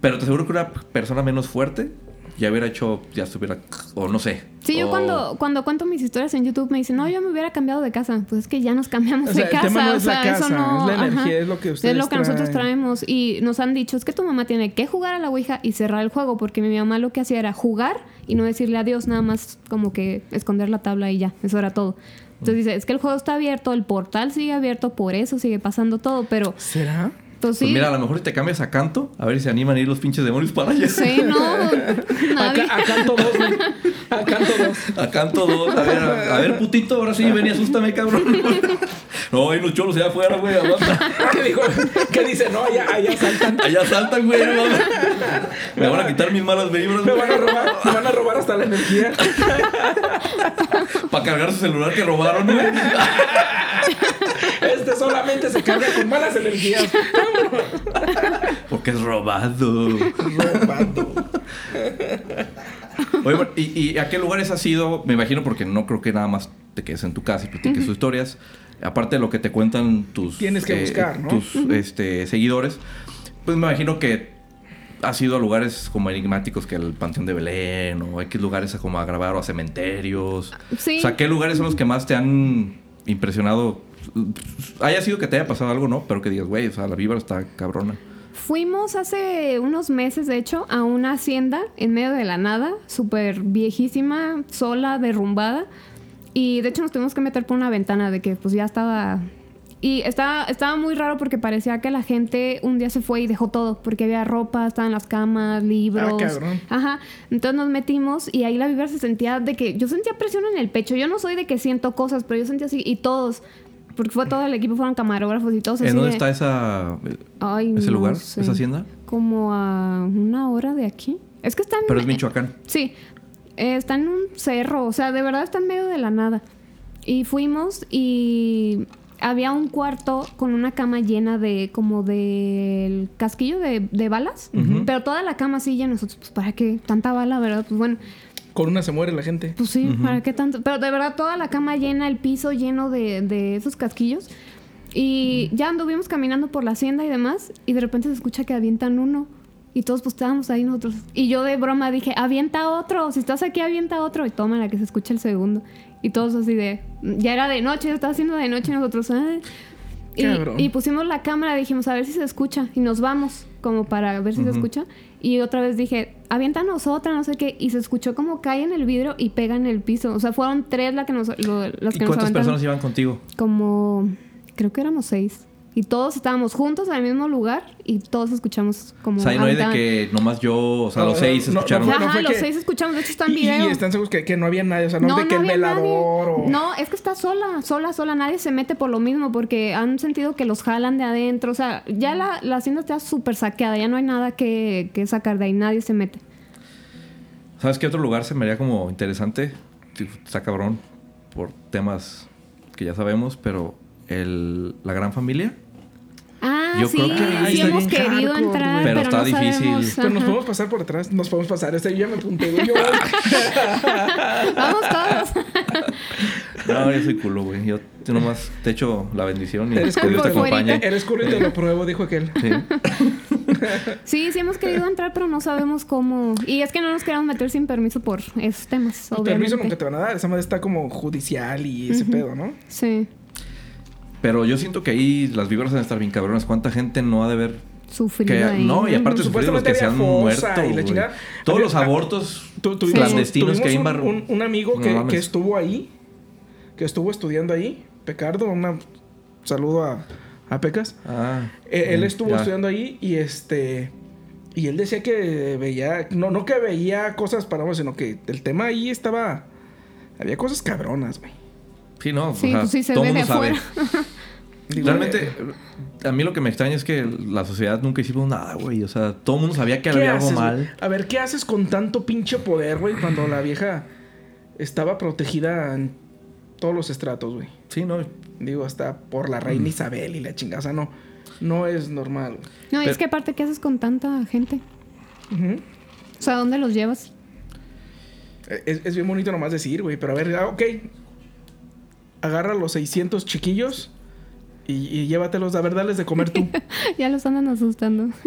Pero te aseguro que una persona menos fuerte ya hubiera hecho, ya estuviera, o no sé. Sí, yo o- cuando, cuando cuento mis historias en YouTube me dicen, no, yo me hubiera cambiado de casa. Pues es que ya nos cambiamos O sea, de el casa. tema no o es la sea, eso casa, no. es la energía, ajá. es lo que Es ustedes lo que nosotros traemos. Y nos han dicho, es que tu mamá tiene que jugar a la Ouija y cerrar el juego. Porque mi mamá lo que hacía era jugar y no decirle adiós, nada más como que esconder la tabla y ya. Eso era todo. Entonces dice, es que el juego está abierto, el portal sigue abierto, por eso sigue pasando todo. Pero, ¿Será? Pues sí. Pues mira, a lo mejor si te cambias a canto, a ver si se animan a ir los pinches demonios para allá. Sí, no. nadie. A canto dos, güey. A canto dos. A canto dos, a ver, a, a ver, putito, ahora sí, ven y asústame, cabrón. No, hay unos cholos allá afuera, güey, aguanta. ¿Qué dijo? ¿Qué dice? No, allá, allá saltan. Allá saltan, güey, no mames. Me van a quitar mis malas vibras, Me van a robar, me van a robar hasta la energía. Para cargar su celular que robaron, güey. Este solamente se carga con malas energías. Porque es robado. Robando. Oye, bueno, ¿y, y a qué lugares has ido? Me imagino porque no creo que nada más te quedes en tu casa y platiques tus historias. Aparte de lo que te cuentan tus... Tienes que buscar, ¿no? Tus este, seguidores. Pues me imagino que has ido a lugares como enigmáticos que el Panteón de Belén o X lugares a como a grabar o a cementerios. Sí. O sea, ¿qué lugares son los que más te han impresionado? Haya sido que te haya pasado algo, ¿no? Pero que digas, güey, o sea, la vibra está cabrona. Fuimos hace unos meses, de hecho, a una hacienda en medio de la nada, súper viejísima, sola, derrumbada. Y de hecho nos tuvimos que meter por una ventana de que pues ya estaba... Y estaba, estaba muy raro porque parecía que la gente un día se fue y dejó todo, porque había ropa, estaban las camas, libros. Ah, cabrón. Ajá. Entonces nos metimos y ahí la vibra se sentía de que yo sentía presión en el pecho. Yo no soy de que siento cosas, pero yo sentía así y todos, porque fue todo el equipo, fueron camarógrafos y todos. ¿En dónde de- está esa, Ay, ese no lugar, sé. esa hacienda? Como a una hora de aquí. Es que están. Pero es Michoacán. Sí. eh, está en un cerro. O sea, de verdad está en medio de la nada. Y fuimos y había un cuarto con una cama llena de. como del casquillo de, de balas. Pero toda la cama así ya nosotros, pues, ¿para qué? Tanta bala, ¿verdad? Pues bueno. Con una se muere la gente. Pues sí, ¿para qué tanto? Pero de verdad toda la cama llena, el piso lleno de, de esos casquillos. Y ya anduvimos caminando por la hacienda y demás. Y de repente se escucha que avientan uno. Y todos pues estábamos ahí nosotros. Y yo de broma dije, avienta otro. Si estás aquí, avienta otro. Y toma la que se escucha el segundo. Y todos así de... Ya era de noche, estaba haciendo de noche y nosotros... "Ay". Y, y pusimos la cámara, dijimos, a ver si se escucha. Y nos vamos, como para ver si se escucha. Y otra vez dije, aviéntanos otra, no sé qué. Y se escuchó como cae en el vidrio y pega en el piso. O sea, fueron tres la que nos, lo- las ¿Y que nos cuántas personas iban contigo? Como, creo que éramos seis. Y todos estábamos juntos en el mismo lugar y todos escuchamos como... O sea, y no hay de que nomás yo, o sea, No, los seis no, no, escucharon. no Ajá, no fue los que- seis escuchamos, de hecho está en Y, están seguros que, que no había nadie. O sea, no, de que el velador nadie. o. No, es que está sola, sola, sola. Nadie se mete por lo mismo porque han sentido que los jalan de adentro. O sea, ya la, la hacienda está súper saqueada. Ya no hay nada que, que sacar de ahí. Nadie se mete. ¿Sabes qué otro lugar se me haría como interesante? Está cabrón por temas que ya sabemos, pero el, la gran familia. Ah, Yo sí, creo que sí está hemos bien querido hardcore, entrar, pero, Pero está no difícil. sabemos. Pero nos Ajá. podemos pasar por atrás. Nos podemos pasar. Este yo ya me apunté. Yo, Vamos todos. No, yo soy culo, güey. Yo nomás te echo la bendición y Eres que Dios te acompañe. eres culo y te lo pruebo, dijo aquel. Sí. Sí, sí hemos querido entrar, pero no sabemos cómo. Y es que no nos queremos meter sin permiso por esos temas, El obviamente. permiso nunca te van a dar. Esa madre está como judicial y ese pedo, ¿no? Sí, Pero yo siento que ahí las vibras van a estar bien cabronas. ¿Cuánta gente no ha de ver sufrido que ahí. no? Y aparte Ujú. sufrir los que se han muerto. Todos Había- los abortos Tu- tuvimos, clandestinos que hay en tuvimos Barro. un, un, un amigo No que, estuvo ahí, que estuvo estudiando ahí, Pecardo, un saludo a, a Pecas. Ah, Eh, él mm, estuvo ya. estudiando ahí y este y él decía que veía, no, no que veía cosas paranormales, sino que el tema ahí estaba, había cosas cabronas, güey. Sí, no. Sí, o sea, pues sí se todo ve mundo de sabe. Digo, Realmente, eh, a mí lo que me extraña es que la sociedad nunca hicimos nada, güey. O sea, todo el mundo sabía que ¿qué había algo haces, mal. A ver, ¿qué haces con tanto pinche poder, güey? Cuando la vieja estaba protegida en todos los estratos, güey. Sí, no. Digo, hasta por la reina Isabel y la chingada. O sea, no, no es normal. güey. No, y Pero- es que aparte, ¿qué haces con tanta gente? O sea, ¿dónde los llevas? Es, es bien bonito nomás decir, güey. Pero a ver, ah, ok. Agarra los 600 chiquillos y, y llévatelos. A ver, dales de comer tú. ya los andan asustando.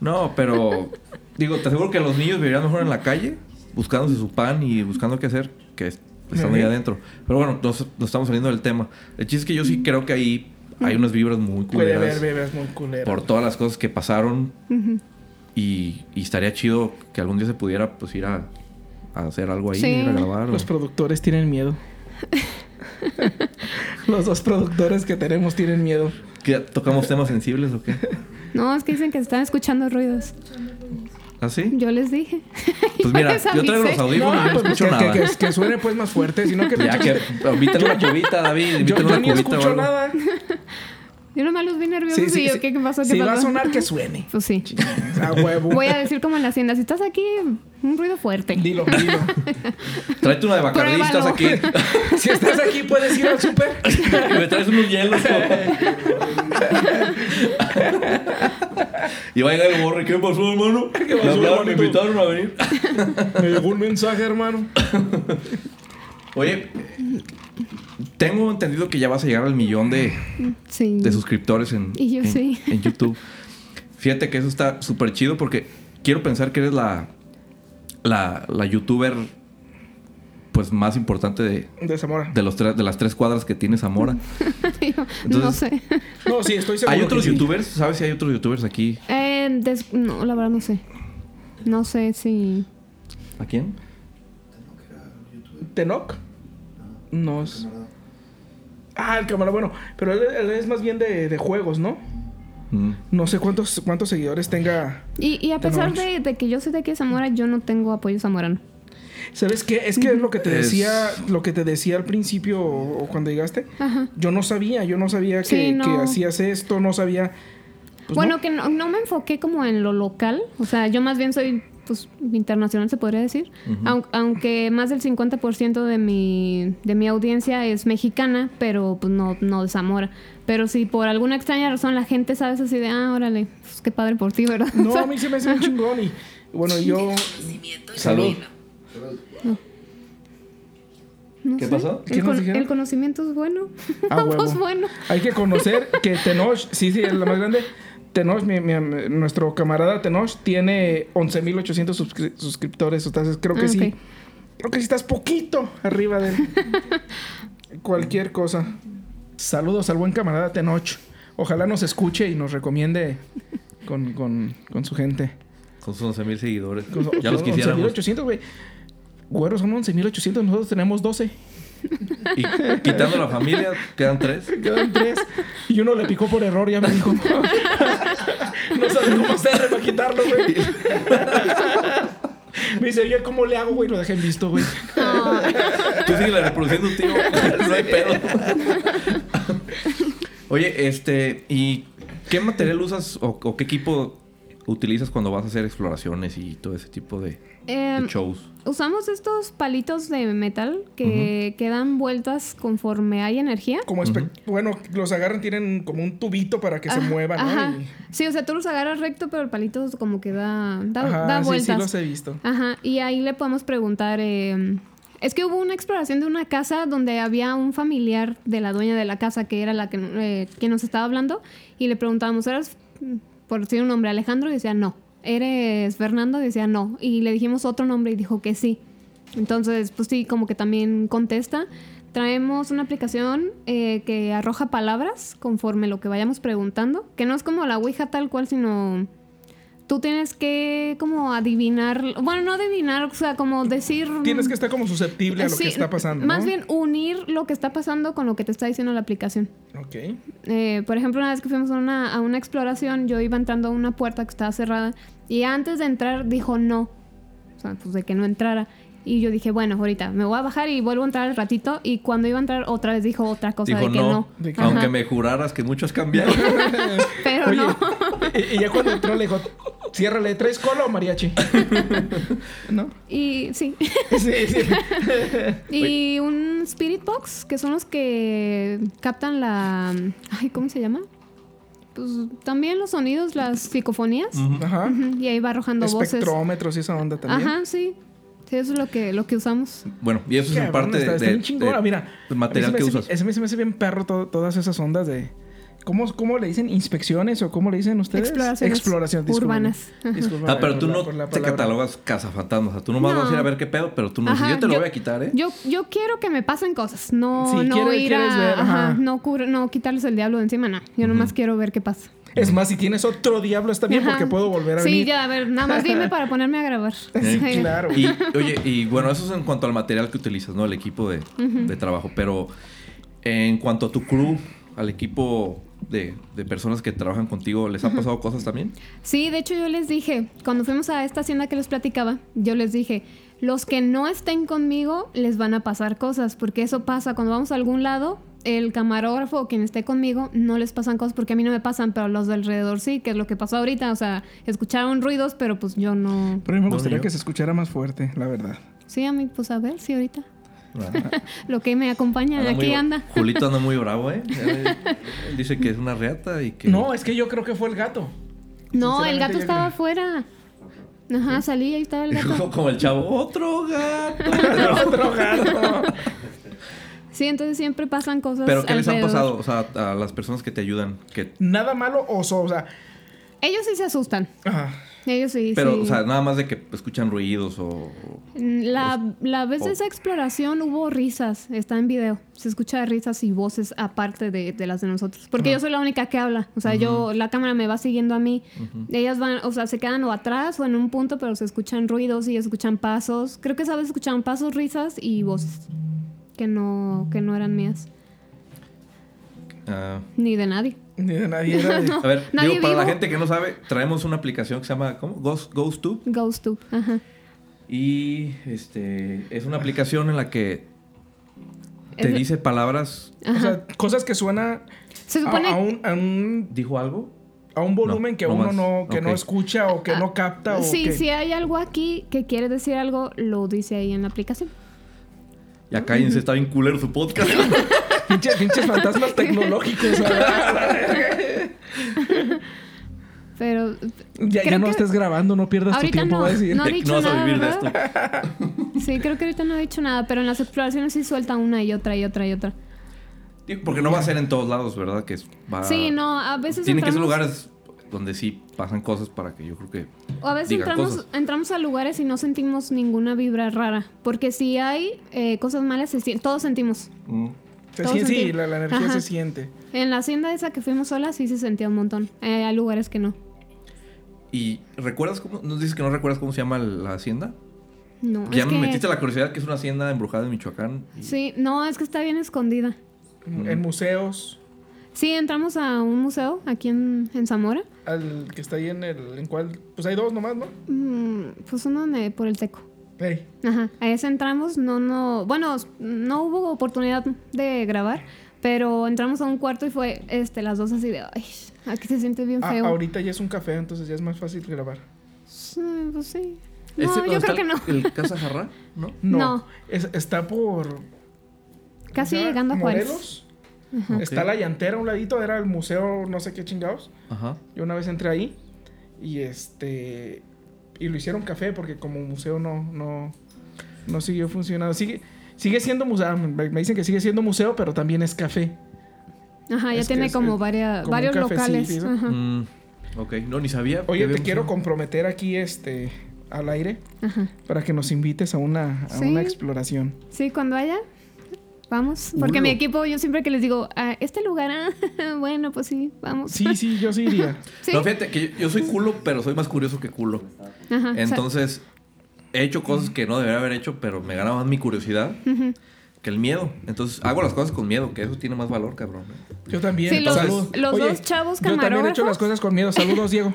No, pero digo, te aseguro que los niños vivirían mejor en la calle, buscándose su pan y buscando qué hacer, que es- estando ahí adentro. Pero bueno, nos, nos estamos saliendo del tema. El chiste es que yo sí creo que ahí hay unas vibras muy Puede haber culeras muy culeros. por todas las cosas que pasaron y, y estaría chido que algún día se pudiera pues ir a, a hacer algo ahí, Sí. ir a grabar. o- Los productores tienen miedo. Los dos productores que tenemos tienen miedo. ¿Qué, ¿Tocamos temas sensibles o qué? No, es que dicen que están escuchando ruidos. ¿Ah, sí? Yo les dije. Pues mira, yo traigo los audífonos y no pues, escucho que, nada. que- que- que suene pues más fuerte, sino que Ya que invítale una cubita, David, yo, invítale yo una ni escucho nada. Yo nomás los vi nerviosos Sí, sí, y yo, sí. ¿qué, qué pasó? ¿Qué Si va a sonar, que suene. Pues sí. A huevo. Voy a decir como en la hacienda, si estás aquí, un ruido fuerte. Dilo, dilo. Tráete una de Bacardí, estás aquí. Si estás aquí, puedes ir al súper. y me traes unos hielos. y va a llegar el borre. ¿Qué pasó, hermano? ¿Qué pasó, Me hablaron, me hermanito? invitaron a venir. Me llegó un mensaje, hermano. Oye, tengo entendido que ya vas a llegar al millón de, Sí. de suscriptores en, Y yo en, sí. en YouTube. Fíjate que eso está súper chido porque quiero pensar que eres la, la, la youtuber pues más importante de, De Zamora. de, los de las tres cuadras que tiene Zamora. Yo, no Entonces- sé. No, sí, estoy seguro. ¿Hay que otros sí. youtubers? ¿Sabes si hay otros youtubers aquí? Eh, des- no, la verdad no sé. No sé si... ¿A quién? ¿Tenoch? No. es- Ah, el cámara, bueno. Pero él, él es más bien de, de juegos, ¿no? Mm. No sé cuántos, cuántos seguidores tenga. Y, y a pesar de, de que yo soy de aquí de Zamora, yo no tengo apoyo zamorano. ¿Sabes qué? Es que es lo que te Es- decía, lo que te decía al principio o, o cuando llegaste. Ajá. Yo no sabía, yo no sabía que, Sí, no. que hacías esto, no sabía. pues, bueno, no. que no, no me enfoqué como en lo local. O sea, yo más bien soy pues internacional, se podría decir. Aunque más del 50% de mi, de mi audiencia es mexicana, pero pues no, no de Zamora. Pero si por alguna extraña razón la gente sabe así de, ah, órale, pues qué padre por ti, ¿verdad? No, a mí se me hace un chingón y bueno, yo Salud. No ¿Qué sé. pasó? ¿Qué El, nos con- dijeron? el conocimiento es bueno. Ah, huevo. bueno. hay que conocer que Tenoch, sí, sí, es la más grande. Tenoch, mi- mi- nuestro camarada Tenoch tiene 11.800 suscri- suscriptores. Entonces creo que Ah, sí. Creo que sí estás poquito arriba de cualquier cosa. Saludos al buen camarada Tenoch. Ojalá nos escuche y nos recomiende con, con, con su gente. Con sus 11 mil seguidores. Con- ya los quisiéramos. 11.800, güey. Güeros son 11.800, nosotros tenemos 12. Y quitando la familia, quedan tres. Quedan tres. Y uno le picó por error, ya me dijo. no sabe cómo hacerle para quitarlo, güey. me dice, oye, ¿cómo le hago, güey? Lo dejé en visto, güey. Tú sigues reproduciendo, tío. no hay pedo. Oye, este, ¿y qué material usas o, o qué equipo utilizas cuando vas a hacer exploraciones y todo ese tipo de, de Em, shows? usamos estos palitos de metal que, que dan vueltas conforme hay energía. Como espe- Bueno, los agarran, tienen como un tubito para que se Ajá, muevan, ¿no? Y- Sí, o sea, tú los agarras recto, pero el palito como que da, da, Ajá, da sí, vueltas. sí, los he visto. Ajá, y ahí le podemos preguntar. eh, es que hubo una exploración de una casa donde había un familiar de la dueña de la casa que era la que, eh, quien nos estaba hablando y le preguntábamos, ¿eres, mm, por decir un nombre, Alejandro? Decía, no. ¿Eres Fernando? Decía, no. Y le dijimos otro nombre y dijo que sí. Entonces, pues sí, como que también contesta. Traemos una aplicación eh, que arroja palabras conforme lo que vayamos preguntando, que no es como la Ouija tal cual, sino tú tienes que como adivinar, bueno, no adivinar, o sea, como decir... Tienes que estar como susceptible a lo Sí, que está pasando, Más ¿no? bien unir lo que está pasando con lo que te está diciendo la aplicación. Ok. Eh, por ejemplo, una vez que fuimos a una, a una exploración, yo iba entrando a una puerta que estaba cerrada y antes de entrar dijo no. O sea, pues de que no entrara. Y yo dije, bueno, ahorita me voy a bajar y vuelvo a entrar al ratito. Y cuando iba a entrar, otra vez dijo otra cosa Dijo de que no, no. De que- aunque me juraras que mucho has cambiado. Pero Oye, no. y, ya cuando entró le dijo, Ciérrale, ¿traes cola o mariachi? ¿No? Y sí. Sí, sí. y un Spirit Box, que son los que captan la. Ay, ¿cómo se llama? Pues también los sonidos, las psicofonías. Ajá. Y ahí va arrojando voces. Espectrómetros y esa onda también. Ajá, sí. Sí, eso es lo que, lo que usamos. Bueno, y eso es en parte está, de, está de- bien chingona, de- mira. del material que me usas. ese se me hace bien perro to- todas esas ondas de... ¿Cómo, ¿Cómo le dicen? ¿Inspecciones o cómo le dicen ustedes? Exploraciones Exploraciones. urbanas. Ah, pero tú no te catalogas cazafantasmas. O sea, tú nomás No. vas a ir a ver qué pedo, pero tú no Ajá, yo te lo yo- voy a quitar, ¿eh? Yo, yo quiero que me pasen cosas, no, Sí, no quiere- ir a, ver, ajá, ajá. no, no quitarles el diablo de encima, no. Yo nomás quiero ver qué pasa. Es más, si tienes otro diablo está bien Ajá. porque puedo volver a Sí, venir. ya, a ver, nada más dime para ponerme a grabar. Sí, claro. Y, oye, y bueno, eso es en cuanto al material que utilizas, ¿no? El equipo de, de trabajo. Pero en cuanto a tu crew, al equipo de, de personas que trabajan contigo, ¿les han pasado cosas también? Sí, de hecho yo les dije, cuando fuimos a esta hacienda que les platicaba, yo les dije, los que no estén conmigo les van a pasar cosas, porque eso pasa cuando vamos a algún lado, el camarógrafo o quien esté conmigo no les pasan cosas porque a mí no me pasan, pero a los de alrededor sí, que es lo que pasó ahorita, o sea, escucharon ruidos, pero pues yo no... Pero a mí me gustaría yo- que se escuchara más fuerte, la verdad. Sí, a mí, pues a ver, sí, ahorita. Ah, Lo que me acompaña muy- aquí anda. Julito anda muy bravo, ¿eh? Él dice que es una reata y que... No, es que yo creo que fue el gato. No, el gato estaba creo- afuera. Ajá, salí, ahí estaba el gato. Como el chavo, otro gato. Otro gato. Sí, entonces siempre pasan cosas Pero ¿qué les han pasado? O sea, a las personas que te ayudan. Que, Nada malo o, so- o sea... Ellos sí se asustan. ajá. Ellos sí, pero, sí. o sea, nada más de que escuchan ruidos o... La, la vez o- de esa exploración hubo risas, está en video. Se escucha risas y voces aparte de, de las de nosotros. Porque yo soy la única que habla. O sea, yo, la cámara me va siguiendo a mí. Ellas van, o sea, se quedan o atrás o en un punto, pero se escuchan ruidos y escuchan pasos. Creo que esa vez escuchaban pasos, risas y voces. Que no, que no eran mías. ah, Ni de nadie. Ni de nadie era de- a ver, Nadie digo, para la gente que no sabe, traemos una aplicación que se llama ¿cómo? Ghost, GhostTube. Ghost Tube. Ajá. Y este es una aplicación en la que te Es- dice palabras. O sea, cosas que suena Se a, supone. a un, a, un, ¿Dijo algo? a un volumen No, que no uno más. no, que no escucha o que no capta. O Sí, que... si hay algo aquí que quiere decir algo, lo dice ahí en la aplicación. Ya cállense, está bien culero su podcast. Pinches, pinches fantasmas tecnológicos. ¿verdad? Pero ya, ya no que- estés grabando, no pierdas tu tiempo. no, a decir. no ha De- dicho no vas a vivir de ¿verdad? Sí, creo que ahorita no ha dicho nada, pero en las exploraciones sí suelta una y otra y otra y otra. Porque no va a ser en todos lados, ¿verdad? Que va... Sí, no, a veces Tienen que ser lugares donde sí pasan cosas para que yo creo que... O a veces digan entramos, cosas. entramos a lugares y no sentimos ninguna vibra rara. Porque si hay eh, cosas malas, se todos sentimos. Mm. Se Todos siente, sí, sentimos. la, la energía Ajá. se siente. En la hacienda esa que fuimos solas sí se sentía un montón. Eh, hay lugares que no. ¿Y recuerdas cómo? ¿Nos dices que no recuerdas cómo se llama la hacienda? No, ya es me que- metiste la curiosidad que es una hacienda embrujada en Michoacán. y- Sí, no, es que está bien escondida. En museos, Sí, entramos a un museo aquí en, en Zamora. Al que está ahí en el. ¿En cuál? Pues hay dos nomás, ¿no? Mm, pues uno de- por el teco. Ey. Ajá, a ese entramos, no, no, bueno, no hubo oportunidad de grabar, pero entramos a un cuarto y fue, este, las dos así de, ay, aquí se siente bien Ah, feo. ahorita ya es un café, entonces ya es más fácil grabar. Sí, pues sí. ¿Ese No, yo creo que no. el- ¿El Casa Jarrá? ¿No? No. No. es- está por. Casi llegando a Juárez. Morelos. Está la llantera a un ladito, era el museo no sé qué chingados. Ajá. Yo una vez entré ahí y este y lo hicieron café porque como museo no no no siguió funcionando. Sigue sigue siendo museo, me me dicen que sigue siendo museo, pero también es café. Ajá, ya Es tiene es- como es varios locales. Mm, ok, no, ni sabía. Oye, te quiero comprometer aquí este al aire ajá. para que nos invites a una a Sí. una exploración. Sí, cuando haya, vamos. Porque Ulo. mi equipo, yo siempre que les digo, a este lugar, ah, bueno, pues sí, vamos. Sí, sí, yo sí iría. Sí. No, fíjate que yo, yo soy culo, pero soy más curioso que culo. Ajá, o sea, Entonces, he hecho cosas que no debería haber hecho, pero me gana más mi curiosidad que el miedo. Entonces, hago las cosas con miedo, que eso tiene más valor, cabrón. Yo también. Sí, los- dos chavos Yo también he hecho camarógrafos. las cosas con miedo. Saludos, Diego.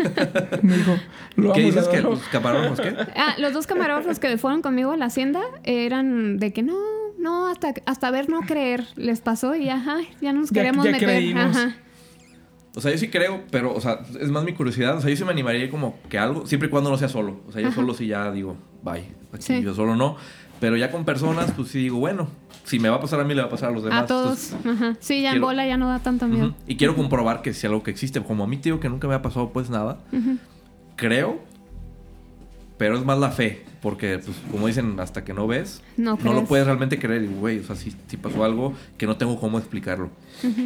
Me dijo, lo ¿Qué dices que los camarógrafos qué? Ah, los dos camarógrafos que fueron conmigo a la hacienda eran de que no, no, hasta, hasta ver no creer les pasó y ajá, ya nos Ya- queremos ya meter. creímos. Ajá. O sea, yo sí creo, pero, o sea, es más mi curiosidad. O sea, yo sí me animaría como que algo, siempre y cuando no sea solo. O sea, yo Ajá. solo sí ya digo, bye. Aquí Sí. yo solo no. Pero ya con personas, pues sí digo, bueno, si me va a pasar a mí, le va a pasar a los demás. a todos. Entonces, Ajá. Sí, ya en quiero- bola ya no da tanto miedo. ujú. Y quiero comprobar que si algo que existe. Como a mí, tío, que nunca me ha pasado pues nada. Ujú. Creo, pero es más la fe. Porque, pues, como dicen, hasta que no ves, No no lo puedes realmente creer. Y, güey, o sea, si, si pasó algo que no tengo cómo explicarlo.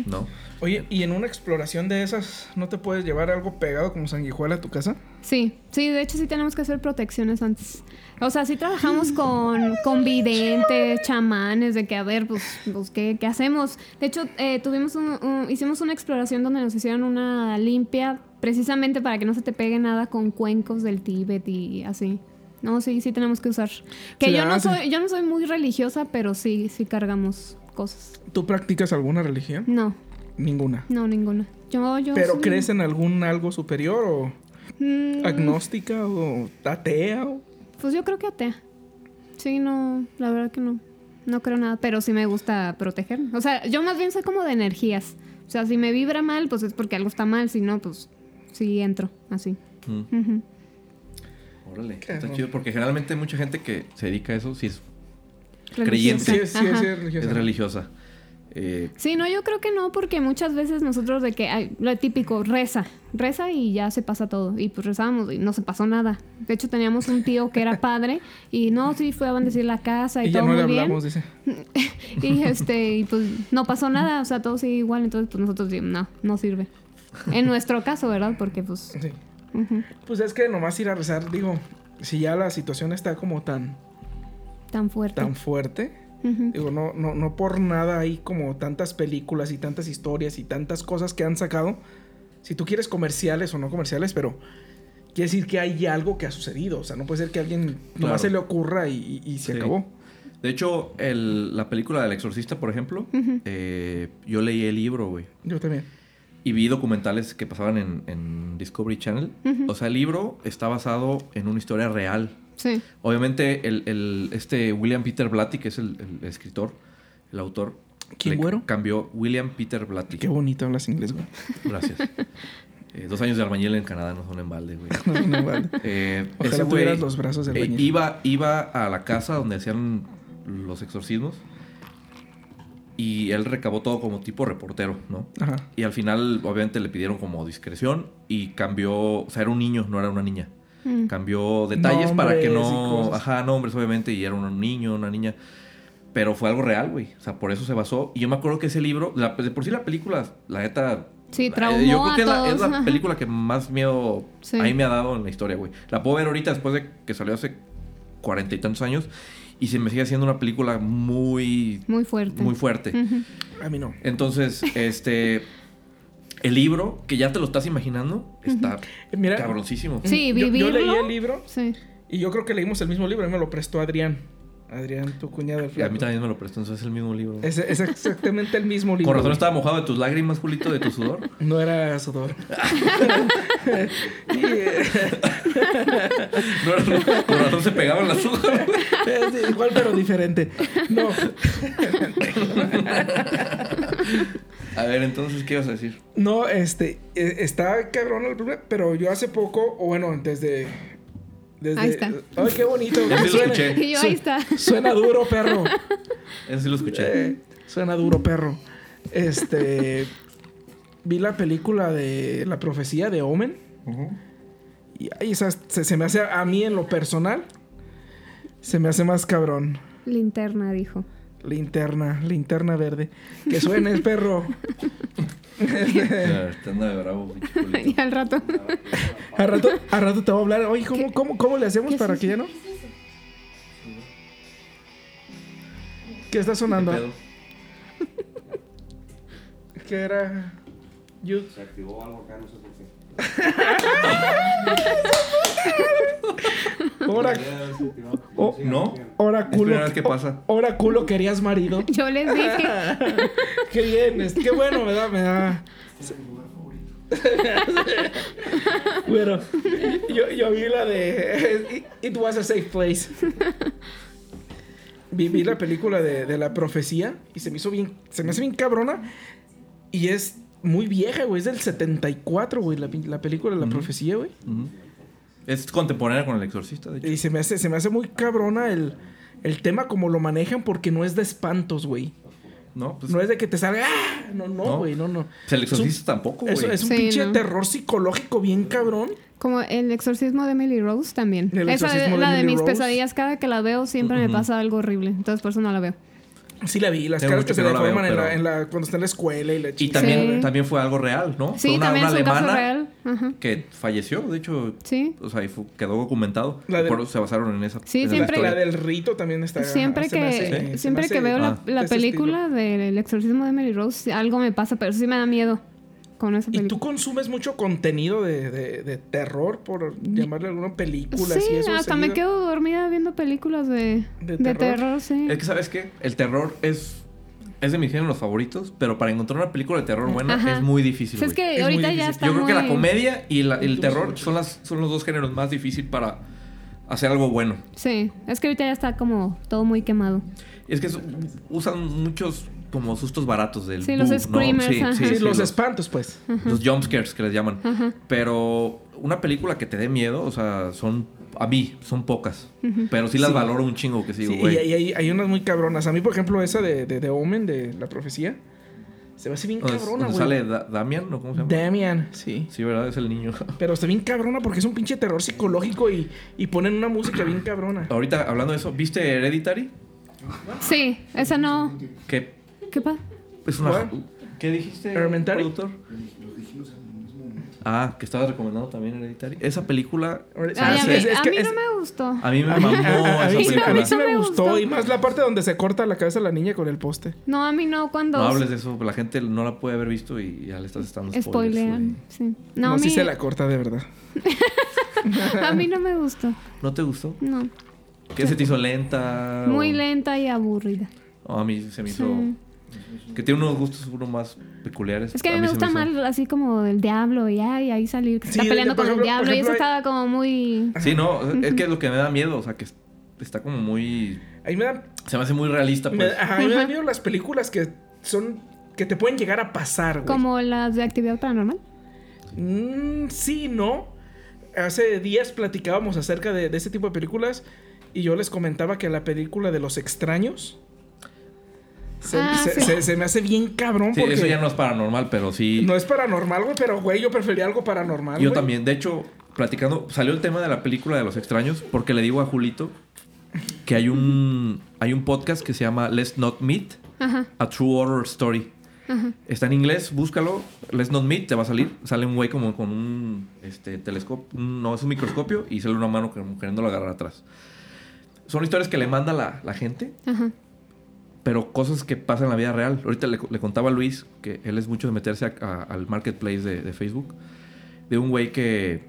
¿No? Oye, ¿y en una exploración de esas no te puedes llevar algo pegado como sanguijuela a tu casa? Sí, sí, de hecho sí tenemos que hacer protecciones antes. O sea, sí trabajamos con, con videntes, chamanes, de que a ver, pues, pues ¿qué, qué hacemos? De hecho, eh, tuvimos un- un- hicimos una exploración donde nos hicieron una limpia precisamente para que no se te pegue nada con cuencos del Tíbet y así. No, sí, sí tenemos que usar. Que Sí, yo no soy, yo no soy muy religiosa, pero sí, sí cargamos cosas. ¿Tú practicas alguna religión? No, Ninguna. no, ninguna. Yo, yo ¿Pero sí- crees en algún algo superior o Mm, agnóstica o atea? O... Pues yo creo que atea. Sí, no, la verdad que no. No creo nada, pero sí me gusta protegerme. O sea, yo más bien soy como de energías. O sea, si me vibra mal, pues es porque algo está mal. Si no, pues sí entro, así. Mm. Órale, Qué está chido porque generalmente mucha gente que se dedica a eso sí es, Religiosa. Sí, es- sí, Ajá. es religiosa. es religiosa. Eh, Sí, no, yo creo que no, porque muchas veces nosotros de que, ay, lo típico, reza, reza y ya se pasa todo. Y pues rezábamos y no se pasó nada. De hecho, teníamos un tío que era padre y no, sí, fue a bendecir la casa y, Y ya todo no le muy bien. hablamos, dice. Y este, y pues no pasó nada, o sea, todo sigue igual, entonces pues nosotros decimos, no, no sirve. En nuestro caso, ¿verdad? Porque pues... Sí. Pues es que nomás ir a rezar, digo, si ya la situación está como tan, tan fuerte. tan fuerte, digo, no, no, no por nada hay como tantas películas y tantas historias y tantas cosas que han sacado, si tú quieres comerciales o no comerciales, pero quiere decir que hay algo que ha sucedido, o sea, no puede ser que a alguien Claro. nomás se le ocurra y, y- y se Sí. acabó. de hecho, el- la película del exorcista, por ejemplo, Ujú. eh, yo leí el libro, güey. Yo también. Y vi documentales que pasaban en, en Discovery Channel. Ujú. O sea, el libro está basado en una historia real. Sí. Obviamente, el, el- este William Peter Blatty, que es el, el escritor, el autor. ¿Quién, güero? Cambió William Peter Blatty. Qué bonito hablas inglés, güey. Gracias. Eh, dos años de albañil en Canadá no son en balde, güey. No, no, vale. Eh, Ojalá ese tuvieras los brazos del eh, albañil. iba, iba a la casa donde hacían los exorcismos y él recabó todo como tipo reportero, ¿no? Ajá. Y al final, obviamente, le pidieron como discreción y cambió, o sea, era un niño, no era una niña. Mm. Cambió detalles para que Nombres no... Ajá, nombres, obviamente, y era un niño, una niña. Pero fue algo real, güey. O sea, por eso se basó. Y yo me acuerdo que ese libro, la- de por sí la película, la neta... Sí, eh, traumó Yo creo a que es la, es todos, la película que más miedo Sí. a mí me ha dado en la historia, güey. La puedo ver ahorita después de que salió hace cuarenta y tantos años. Y se me sigue haciendo una película muy... Muy fuerte. Muy fuerte. A mí no. Entonces, este... El libro, que ya te lo estás imaginando, está Mira, cabroncísimo. Sí, yo, yo vivirlo. leí el libro Sí. y yo creo que leímos el mismo libro. A mí me lo prestó Adrián. Adrián, tu cuñado. el Y a mí también me lo prestó, entonces es el mismo libro. Es, es exactamente el mismo libro. Con razón estaba mojado de tus lágrimas, Julito, de tu sudor. No era sudor. Eh, No, no, con razón se pegaban las hojas. es igual pero diferente. No. A ver, entonces, ¿qué ibas a decir? No, este, eh, está cabrón el problema, pero yo hace poco, o bueno, desde... desde Ahí está. Ay, qué bonito. Ya sí lo Suena- escuché. Y yo ahí está. Suena duro, perro. Eso sí lo escuché. Eh, suena duro, perro. Este. vi la película de La profecía de Omen. Y esa se, se me hace a mí en lo personal. Se me hace más cabrón. Linterna, dijo. Linterna, linterna verde. Que suene el perro. Anda de bravo, y al rato. A rato, a rato te voy a hablar. Oye, ¿cómo, cómo, cómo le hacemos ¿Qué para es que ya no? ¿Qué está ¿Qué sonando? pedo? ¿Qué era? Se activó algo acá, no sé por qué. Ahora. Oh, ¿no? ahora culo. que pasa. Ahora culo querías marido. Yo les dije. Qué bien, es- qué bueno, me da, me da. bueno, yo, yo vi la de It, Was a Safe Place. Vi, vi la película de, de la profecía y se me hizo bien, se me hace bien cabrona y es muy vieja, güey. Es del 74, güey, la, la película La Ujú. Profecía, güey. Ujú. Es contemporánea con el exorcista, de hecho. Y se me hace, se me hace muy cabrona el, el tema como lo manejan porque no es de espantos, güey. No, pues, No es de que te salga... ¡ah! No, no, güey, no, no. pues el exorcista tampoco, güey. Es, es un Sí, pinche no. terror psicológico bien cabrón. Como el exorcismo de Emily Rose también. El Esa es de la de mis Rose. pesadillas. Cada que la veo siempre me pasa algo horrible. Entonces por eso no la veo. Sí la vi, las Tengo caras que se que no veo, en, la, en la, cuando está en la escuela y la Y chica. también, Sí. también fue algo real, ¿no? Sí, fue una, también una es un caso alemana real. Ajá. que falleció, de hecho, Sí. o sea, y fue- quedó documentado. La de- Por eso se basaron en esa. Sí, en siempre-. La del rito también está... Siempre que, hace- siempre que veo la, Ah. la película del exorcismo de Emily Rose, algo me pasa, pero sí me da miedo con esa ¿Y tú consumes mucho contenido de, de- de terror, por llamarle alguna película? Sí, y eso hasta me quedo dormida viendo películas de, ¿De de terror? terror? sí. Es que, ¿sabes qué? El terror es. Es de mis géneros favoritos, pero para encontrar una película de terror buena Ajá. es muy difícil. Sea, es que Es ahorita ya está Yo creo que la comedia y la- el terror son, las, son los dos géneros más difíciles para hacer algo bueno. Sí, es que ahorita ya está como todo muy quemado. Y es que usan muchos como sustos baratos del Sí, los boo, ¿no? screamers, Sí, ajá. sí, Sí, sí, los los, espantos, pues. los jumpscares que les llaman. Ajá. Pero una película que te dé miedo, o sea, son a mí son pocas, pero sí las Sí. valoro un chingo que sí, Sí, güey. y hay, hay- hay unas muy cabronas. A mí, por ejemplo, esa de, de, de Omen, de la profecía, se me hace bien ¿Dónde- cabrona, güey. sale Da- Damian o cómo se llama? Damian, sí. Sí, ¿verdad? Es el niño. Pero está bien cabrona porque es un pinche terror psicológico y, y ponen una música bien cabrona. Ahorita hablando de eso, ¿viste Hereditary? Sí, esa no. Que ¿Qué pasa? es una. ¿Qué dijiste, Elementary. productor? Ah, que estabas recomendando también Hereditary. Esa película Ay, a mí, es a es- no me gustó. a mí me mamó a- a esa mí a mí sí me me gustó. gustó. Y más la parte donde se corta la cabeza a la niña con el poste. No, a mí no, cuando No hables de eso, la gente no la puede haber visto y ya le estás estando spoilers, spoilean. Sí. No, No, a sí se la corta de verdad. a mí no me gustó. ¿No te gustó? No. ¿Qué se te hizo lenta? Muy o- lenta y aburrida. No, a mí se me hizo... Sí. Que tiene unos gustos uno más peculiares. Es que a mí me gusta más así como el diablo y ay, ahí salir. que se Sí, está peleando con ejemplo- el diablo y eso hay- estaba como muy... Sí, no, es que es lo que me da miedo, o sea, que está como muy... A mí me da, Se me hace muy realista, me, pues. ajá, a mí me da miedo las películas que son... Que te pueden llegar a pasar, güey. Como las de actividad paranormal. Mm, sí, no. Hace días platicábamos acerca de, de este tipo de películas y yo les comentaba que la película de Los Extraños se, Ah, se- sí. se- se me hace bien cabrón Sí, porque eso ya no es paranormal, pero sí... no es paranormal, güey, pero güey, yo prefería algo paranormal. Yo güey. también, de hecho, platicando, salió el tema de la película de los extraños porque le digo a Julito que hay un hay un podcast que se llama Let's Not Meet, Ajá, a True Horror Story. ajá. Está en inglés, búscalo. Let's Not Meet, te va a salir. Sale un güey como con un este, telescopio, no, es un microscopio y sale una mano queriéndolo agarrar atrás. Son historias que le manda la, la gente, Ajá. Pero cosas que pasan en la vida real. Ahorita le, le contaba a Luis que él es mucho de meterse a- a- al marketplace de, de Facebook, de un güey que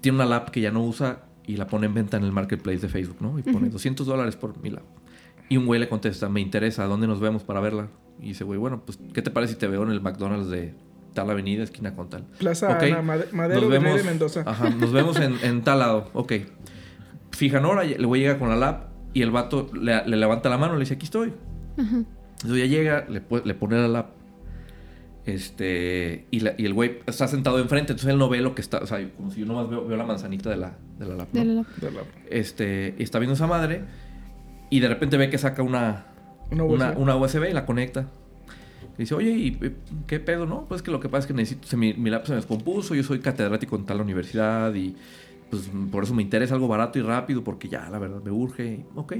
tiene una lap que ya no usa y la pone en venta en el marketplace de Facebook, ¿no? Y pone 200 dólares por mi lap. Y un güey le contesta, me interesa, ¿a dónde nos vemos para verla? Y dice, güey, bueno, pues, ¿qué te parece si te veo en el McDonald's de tal avenida, esquina con tal? Plaza Ok, Ana Made- Madero, nos vemos, de Mendoza. Ajá, nos vemos en, en tal lado. Ok. Fijan hora, el güey llega con la lap y el vato le, le levanta la mano y le dice, aquí estoy. Ajá. Entonces ya llega, le, le pone la lap. Este, y, la- y el güey está sentado enfrente, entonces él no ve lo que está, o sea, como si yo nomás veo, veo la manzanita de la, de la lap. ¿no? De la- De la- Este, y está viendo esa madre y de repente ve que saca una, Una una, USB. una USB y la conecta. Y dice, oye, ¿y qué pedo, no? Pues que lo que pasa es que necesito, se, mi, mi lap se me descompuso, yo soy catedrático en tal universidad y pues por eso me interesa algo barato y rápido porque ya, la verdad, me urge. Ok.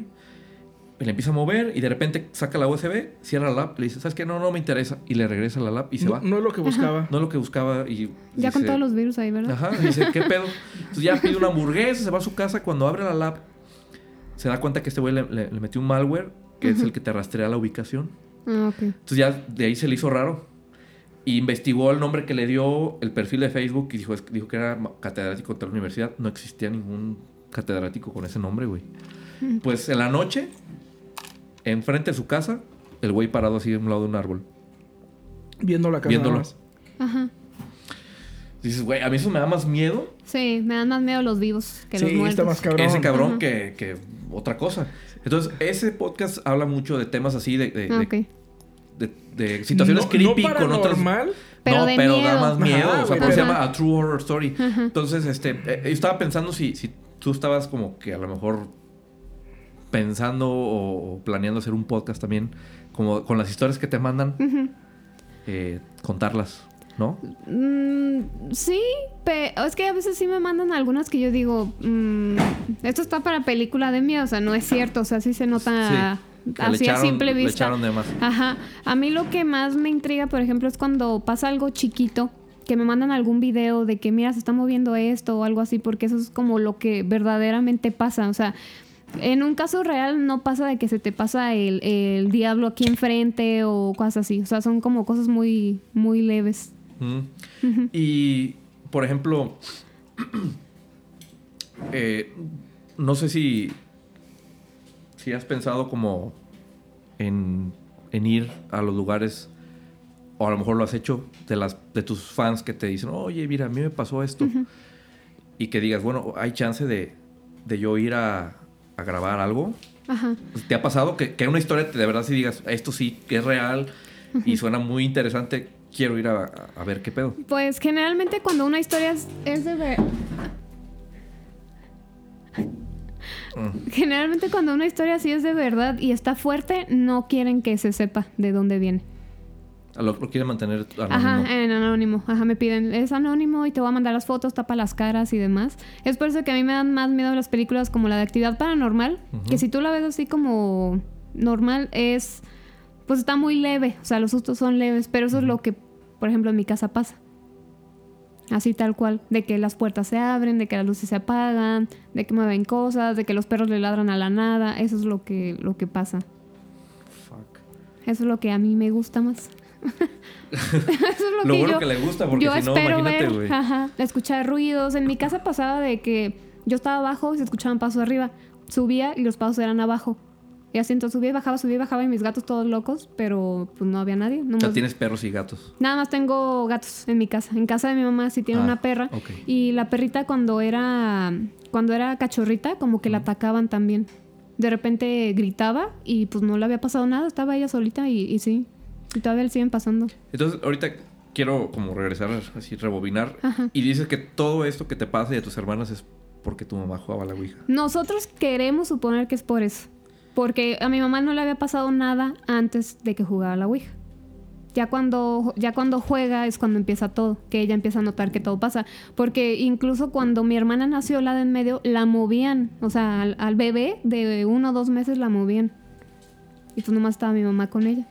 Y le empieza a mover y de repente saca la USB, cierra la lap, le dice, ¿sabes qué? No, no me interesa. Y le regresa la lap y se no, va. no es lo que buscaba. No es lo que buscaba y... Ya con dice- todos los virus ahí, ¿verdad? Ajá, y dice, ¿qué pedo? Entonces ya pide una hamburguesa, se va a su casa. Cuando abre la lab, se da cuenta que este güey le, le- le metió un malware, que es el que te rastrea la ubicación. Ah, ok. Entonces ya de ahí se le hizo raro. Y investigó el nombre que le dio, el perfil de Facebook, y dijo, que era catedrático de la universidad. No existía ningún catedrático con ese nombre, güey. Pues en la noche, enfrente de su casa, el güey parado así de un lado de un árbol. Viendo la casa Viéndolo. nada más. Ajá. Dices, güey, a mí eso me da más miedo Sí, me dan más miedo los vivos que los muertos. está más cabrón. ese cabrón que, que otra cosa. Entonces, ese podcast habla mucho de temas así, de, de- Ah, de- ok. De, de situaciones No- creepy no con otras. paranormal, Pero no, de pero da más miedo. Ajá, o sea, por eso se llama A True Horror Story. Entonces, este, eh, yo estaba pensando si, si tú estabas como que a lo mejor pensando o, o planeando hacer un podcast también, como con las historias que te mandan, eh, contarlas, ¿no? Mm, sí, pero es que a veces sí me mandan algunas que yo digo, mm, esto está para película de miedo, o sea, no es cierto, o sea, sí se nota Sí, que le así a simple le vista. echaron de más. Ajá. A mí lo que más me intriga, por ejemplo, es cuando pasa algo chiquito, que me mandan algún video de que, mira, se está moviendo esto o algo así, porque eso es como lo que verdaderamente pasa, o sea... En un caso real no pasa de que se te pasa el, el diablo aquí enfrente o cosas así. O sea, son como cosas muy, muy leves. Mm. Y, por ejemplo, eh, no sé si, si has pensado como en, en ir a los lugares, o a lo mejor lo has hecho, de, las, de tus fans que te dicen, oye, mira, a mí me pasó esto. Y que digas, bueno, hay chance de, de yo ir a, a grabar algo. Ajá. ¿Te ha pasado que, que una historia te- de verdad si digas, esto sí que es real y suena muy interesante, quiero ir a, a ver qué pedo? Pues generalmente cuando una historia es, es de ver... Generalmente cuando una historia así es de verdad y está fuerte, no quieren que se sepa de dónde viene. A Lo, lo quieren mantener anónimo. Ajá, en anónimo. Ajá, me piden, es anónimo y te voy a mandar las fotos, tapa las caras y demás. Es por eso que a mí me dan más miedo las películas como la de actividad paranormal, que si tú la ves así como normal es, pues está muy leve, o sea, los sustos son leves, pero eso es lo que, por ejemplo, en mi casa pasa. Así tal cual, de que las puertas se abren, de que las luces se apagan, de que mueven cosas, de que los perros le ladran a la nada, eso es lo que, lo que pasa. Fuck. Eso es lo que a mí me gusta más. eso es lo, Lo que bueno yo, que le gusta, porque yo si no, espero imagínate, ver, ajá, escuchar ruidos. En mi casa pasaba de que yo estaba abajo y se escuchaban pasos arriba. Subía y los pasos eran abajo. Y así entonces subía y bajaba, subía y bajaba y mis gatos todos locos, pero pues no había nadie. O nomás- sea, tienes perros y gatos. Nada más tengo gatos en mi casa. En casa de mi mamá sí tiene Ah, una perra. Y la perrita cuando era cuando era cachorrita, como que la atacaban también. De repente gritaba y pues no le había pasado nada, estaba ella solita y, y sí. Y todavía le siguen pasando. Entonces, ahorita quiero como regresar, así, rebobinar. Ajá. Y dices que todo esto que te pasa y a tus hermanas es porque tu mamá jugaba a la Ouija. Nosotros queremos suponer que es por eso. Porque a mi mamá no le había pasado nada antes de que jugara la Ouija. Ya cuando, ya cuando juega es cuando empieza todo, que ella empieza a notar que todo pasa. Porque incluso cuando mi hermana nació, la de en medio, la movían. O sea, al, al bebé de uno o dos meses la movían. Y pues nomás estaba mi mamá con ella.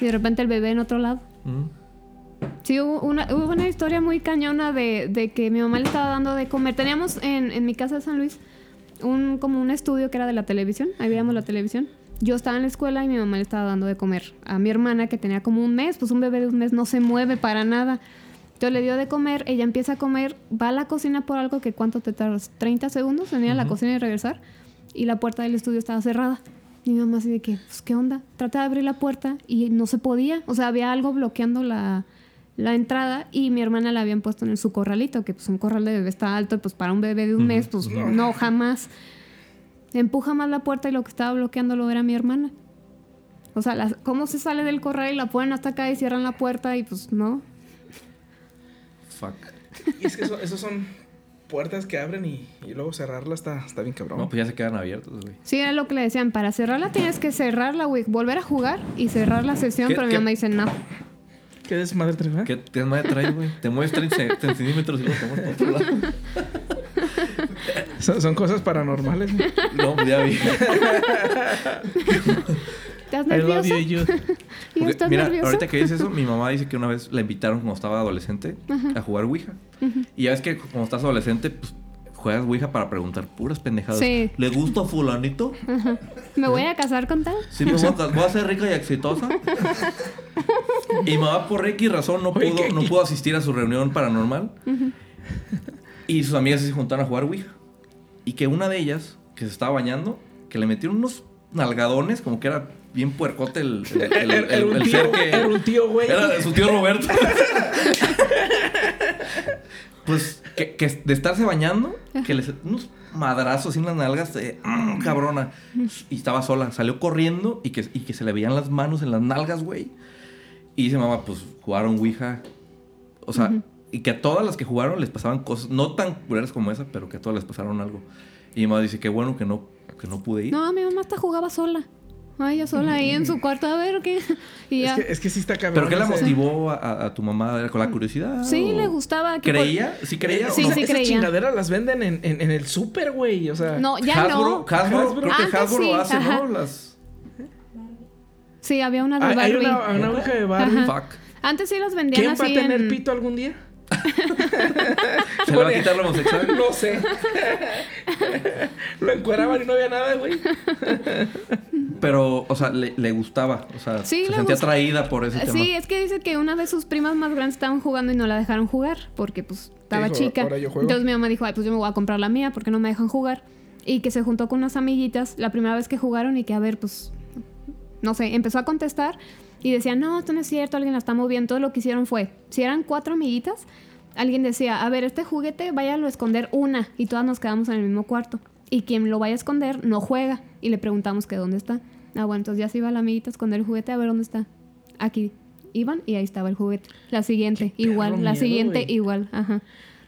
Y de repente el bebé en otro lado. Mm. Sí, hubo una, hubo una historia muy cañona de, de que mi mamá le estaba dando de comer. Teníamos en, en mi casa de San Luis un, como un estudio que era de la televisión. Ahí veíamos la televisión. Yo estaba en la escuela y mi mamá le estaba dando de comer a mi hermana que tenía como un mes. Pues un bebé de un mes no se mueve para nada. Entonces le dio de comer, ella empieza a comer, va a la cocina por algo que cuánto te tardas, 30 segundos en ir a la cocina y regresar. Y la puerta del estudio estaba cerrada. Y mi mamá así de que, pues, ¿qué onda? Trata de abrir la puerta y no se podía. O sea, había algo bloqueando la, la entrada y mi hermana la habían puesto en su corralito, que pues un corral de bebé está alto y pues para un bebé de un mes, pues no, jamás. Empuja más la puerta y lo que estaba bloqueándolo era mi hermana. O sea, las- ¿cómo se sale del corral y la ponen hasta acá y cierran la puerta y pues no? Fuck. Y es que eso, esos son puertas que abren y, y luego cerrarlas está, está bien cabrón. No, pues ya se quedan abiertos, güey. Sí, era lo que le decían, para cerrarla tienes que cerrarla, güey, volver a jugar y cerrar la sesión, ¿Qué- pero mi mamá dice no. ¿Qué desmadre traes, verdad? ¿Qué te madre traes, güey? Te mueves 30 ce- centímetros y lo tomas por otro lado. Son, son cosas paranormales. güey. No, ya vi. ¿Estás I love nervioso? you, you. ¿Y Porque, estás mira, nervioso? ahorita que dices eso, mi mamá dice que una vez la invitaron cuando estaba adolescente a jugar Ouija. Y ya ves que cuando estás adolescente, pues juegas Ouija para preguntar puras pendejadas. Sí. ¿Le gusta a fulanito? ¿Me voy a casar con tal? Sí, me voy a, voy a ser rica y exitosa. y mamá por X razón no pudo, no pudo asistir a su reunión paranormal. Y sus amigas se juntaron a jugar Ouija. Y que una de ellas, que se estaba bañando, que le metieron unos nalgadones, como que era bien puercote el, el, el- el- Era un el tío, ser que... era un tío, güey. Era su tío Roberto. pues que, que de estarse bañando, que les unos madrazos en las nalgas, de, "Mm, cabrona. Y estaba sola, salió corriendo y que, y que se le veían las manos en las nalgas, güey. Y dice mamá, pues jugaron Ouija. O sea, y que a todas las que jugaron les pasaban cosas, no tan culeras como esa, pero que a todas les pasaron algo. Y mi mamá dice, qué bueno que no, que no pude ir. No, mi mamá hasta jugaba sola. Ay, ella sola ahí en su cuarto, a ver qué. Y Es ya. que, es que sí está cabrón. ¿Pero qué la motivó a, a- a tu mamá? ¿Era ¿Con la curiosidad? Sí, o- le gustaba. que por- ¿Creía? ¿Sí creía o Sí, no? Esa- sí esas creía. chingaderas las venden en, en, en el súper, güey. O sea, No, ya Hasbro, no. Hasbro, Hasbro. creo que Hasbro sí, hace, ajá. ¿no? Las... Sí, había una de hay, hay Barbie. una, una ouija de Barbie. Fuck. Antes sí las vendían ¿Quién va a así tener en... pito algún día? ¿Se le va a quitar lo homosexual? No sé. Lo encueraban y no había nada, güey. Pero, o sea, le, le gustaba. O sea, Sí, se sentía gust- atraída por ese tema. Sí, es que dice que una de sus primas más grandes estaban jugando y no la dejaron jugar porque pues estaba dijo, chica. "Ahora yo juego"? Entonces mi mamá dijo, ay, pues yo me voy a comprar la mía porque no me dejan jugar. Y que se juntó con unas amiguitas la primera vez que jugaron y que a ver, pues, no sé, empezó a contestar y decía, no, esto no es cierto, alguien la está moviendo. Todo lo que hicieron fue, si eran cuatro amiguitas, alguien decía, a ver, este juguete váyalo a esconder una y todas nos quedamos en el mismo cuarto. Y quien lo vaya a esconder no juega. Y le preguntamos que dónde está. Ah, bueno, entonces ya se iba la amiguita a esconder el juguete a ver dónde está. Aquí. Iban y ahí estaba el juguete. La siguiente, Qué perro igual. La miedo, siguiente, güey. igual. Ajá.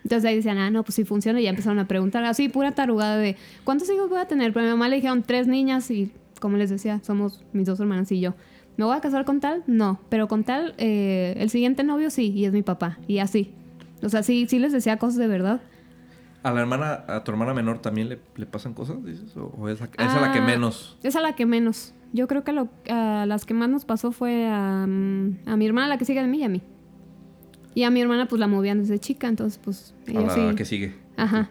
Entonces ahí decían, ah, no, pues si funciona. Y ya empezaron a preguntar. Así, pura tarugada de, ¿cuántos hijos voy a tener? Pero a mi mamá le dijeron tres niñas y, como les decía, somos mis dos hermanas y yo. ¿Me voy a casar con tal? No. Pero con tal, eh, el siguiente novio sí, y es mi papá. Y así. O sea, sí, sí les decía cosas de verdad. ¿A la hermana, a tu hermana menor también le, le pasan cosas, dices? ¿O, o es, a, es a la que Ah, menos? Es a la que menos. Yo creo que lo, a las que más nos pasó fue a, a mi hermana, la que sigue de mí y a mí. Y a mi hermana pues la movían desde chica, entonces pues A la sí. que sigue. Ajá.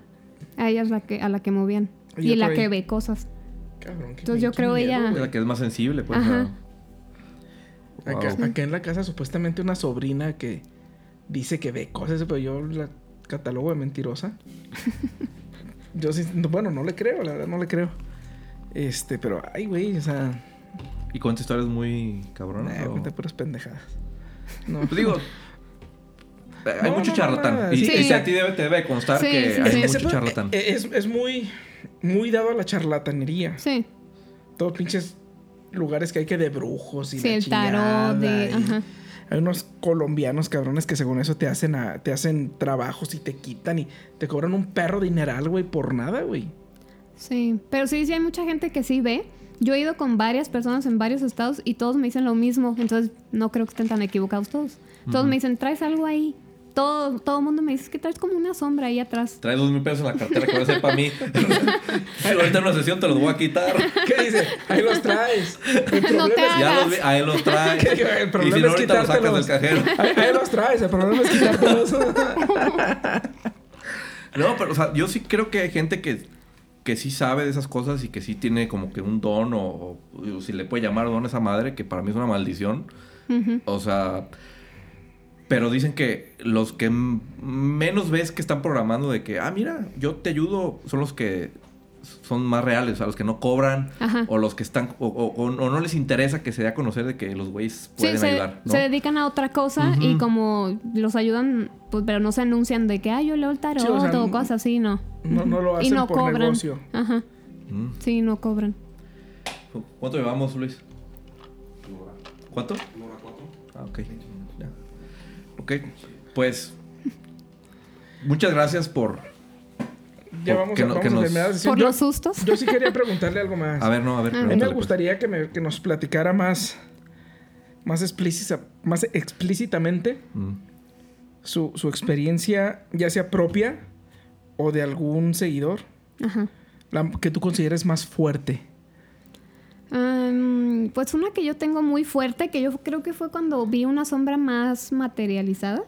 A ella es la que, a la que movían. Y la que ve cosas. Cabrón, qué Entonces yo creo miedo, ella- la que es más sensible, pues. Ajá. a- Acá, Wow. acá en la casa supuestamente una sobrina que dice que ve cosas, pero yo la catalogo de mentirosa. yo sí, no, bueno, no le creo, la verdad no le creo. Este, pero ay, güey, o sea, ¿Y cuenta historias muy cabronas? o- cuenta puras pendejadas. No. Pues digo, hay No, mucho no, no, charlatán. nada, y, sí. y a ti debe, te debe constar Sí, que sí, hay sí. mucho Ese- charlatán. eh, Es, es muy, muy dado a la charlatanería. Sí. Todos pinches lugares que hay que de brujos y Sí, la el tarot, de. y- Ajá. Hay unos colombianos cabrones que según eso te hacen a- te hacen trabajos y te quitan y te cobran un perro dineral, güey, por nada, güey. Sí. Pero sí, sí hay mucha gente que sí ve. Yo he ido con varias personas en varios estados y todos me dicen lo mismo. Entonces no creo que estén tan equivocados todos. Todos me dicen, traes algo ahí. Todo, todo el mundo me dice "Es que traes como una sombra ahí atrás. Trae dos mil pesos en la cartera que va a ser para mí. Ahorita en una sesión te los voy a quitar. ¿Qué dice? Ahí los traes. El problema te es-. Ya los vi, ahí los traes. Que- que el y problema si no, es ahorita los sacas del cajero. Ahí, ahí los traes, el problema es quitártelos. No, pero, o sea, yo sí creo que hay gente que, que sí sabe de esas cosas y que sí tiene como que un don o, o si le puede llamar don a esa madre, que para mí es una maldición. O sea, pero dicen que los que menos ves que están programando de que, ah, mira, yo te ayudo, son los que son más reales, o sea, los que no cobran Ajá. o los que están, o, o- o- o no les interesa que se dé a conocer de que los güeyes pueden sí, se, ayudar, ¿no? se dedican a otra cosa y como los ayudan, pues, pero no se anuncian de que, ay, yo leo el tarot Sí, o sea, o cosas así, no. No, no lo y hacen no por cobran. negocio. Ajá. Mm. Sí, no cobran. ¿Cuánto llevamos, Luis? Nora. ¿Cuánto? Nora 4. Ah, ok. Ok, pues. Muchas gracias por. Ya Por- vamos, que a, no- vamos que a nos- terminar la sesión. Por Yo- los sustos. Yo sí quería preguntarle algo más. A ver, no, a ver. A A mí me pues. gustaría que, me- que nos platicara más, más, explícita, más explícitamente Mm. su, su experiencia, ya sea propia o de algún seguidor, Ajá. la que tú consideres más fuerte. Am, pues una que yo tengo muy fuerte, que yo creo que fue cuando vi una sombra más materializada.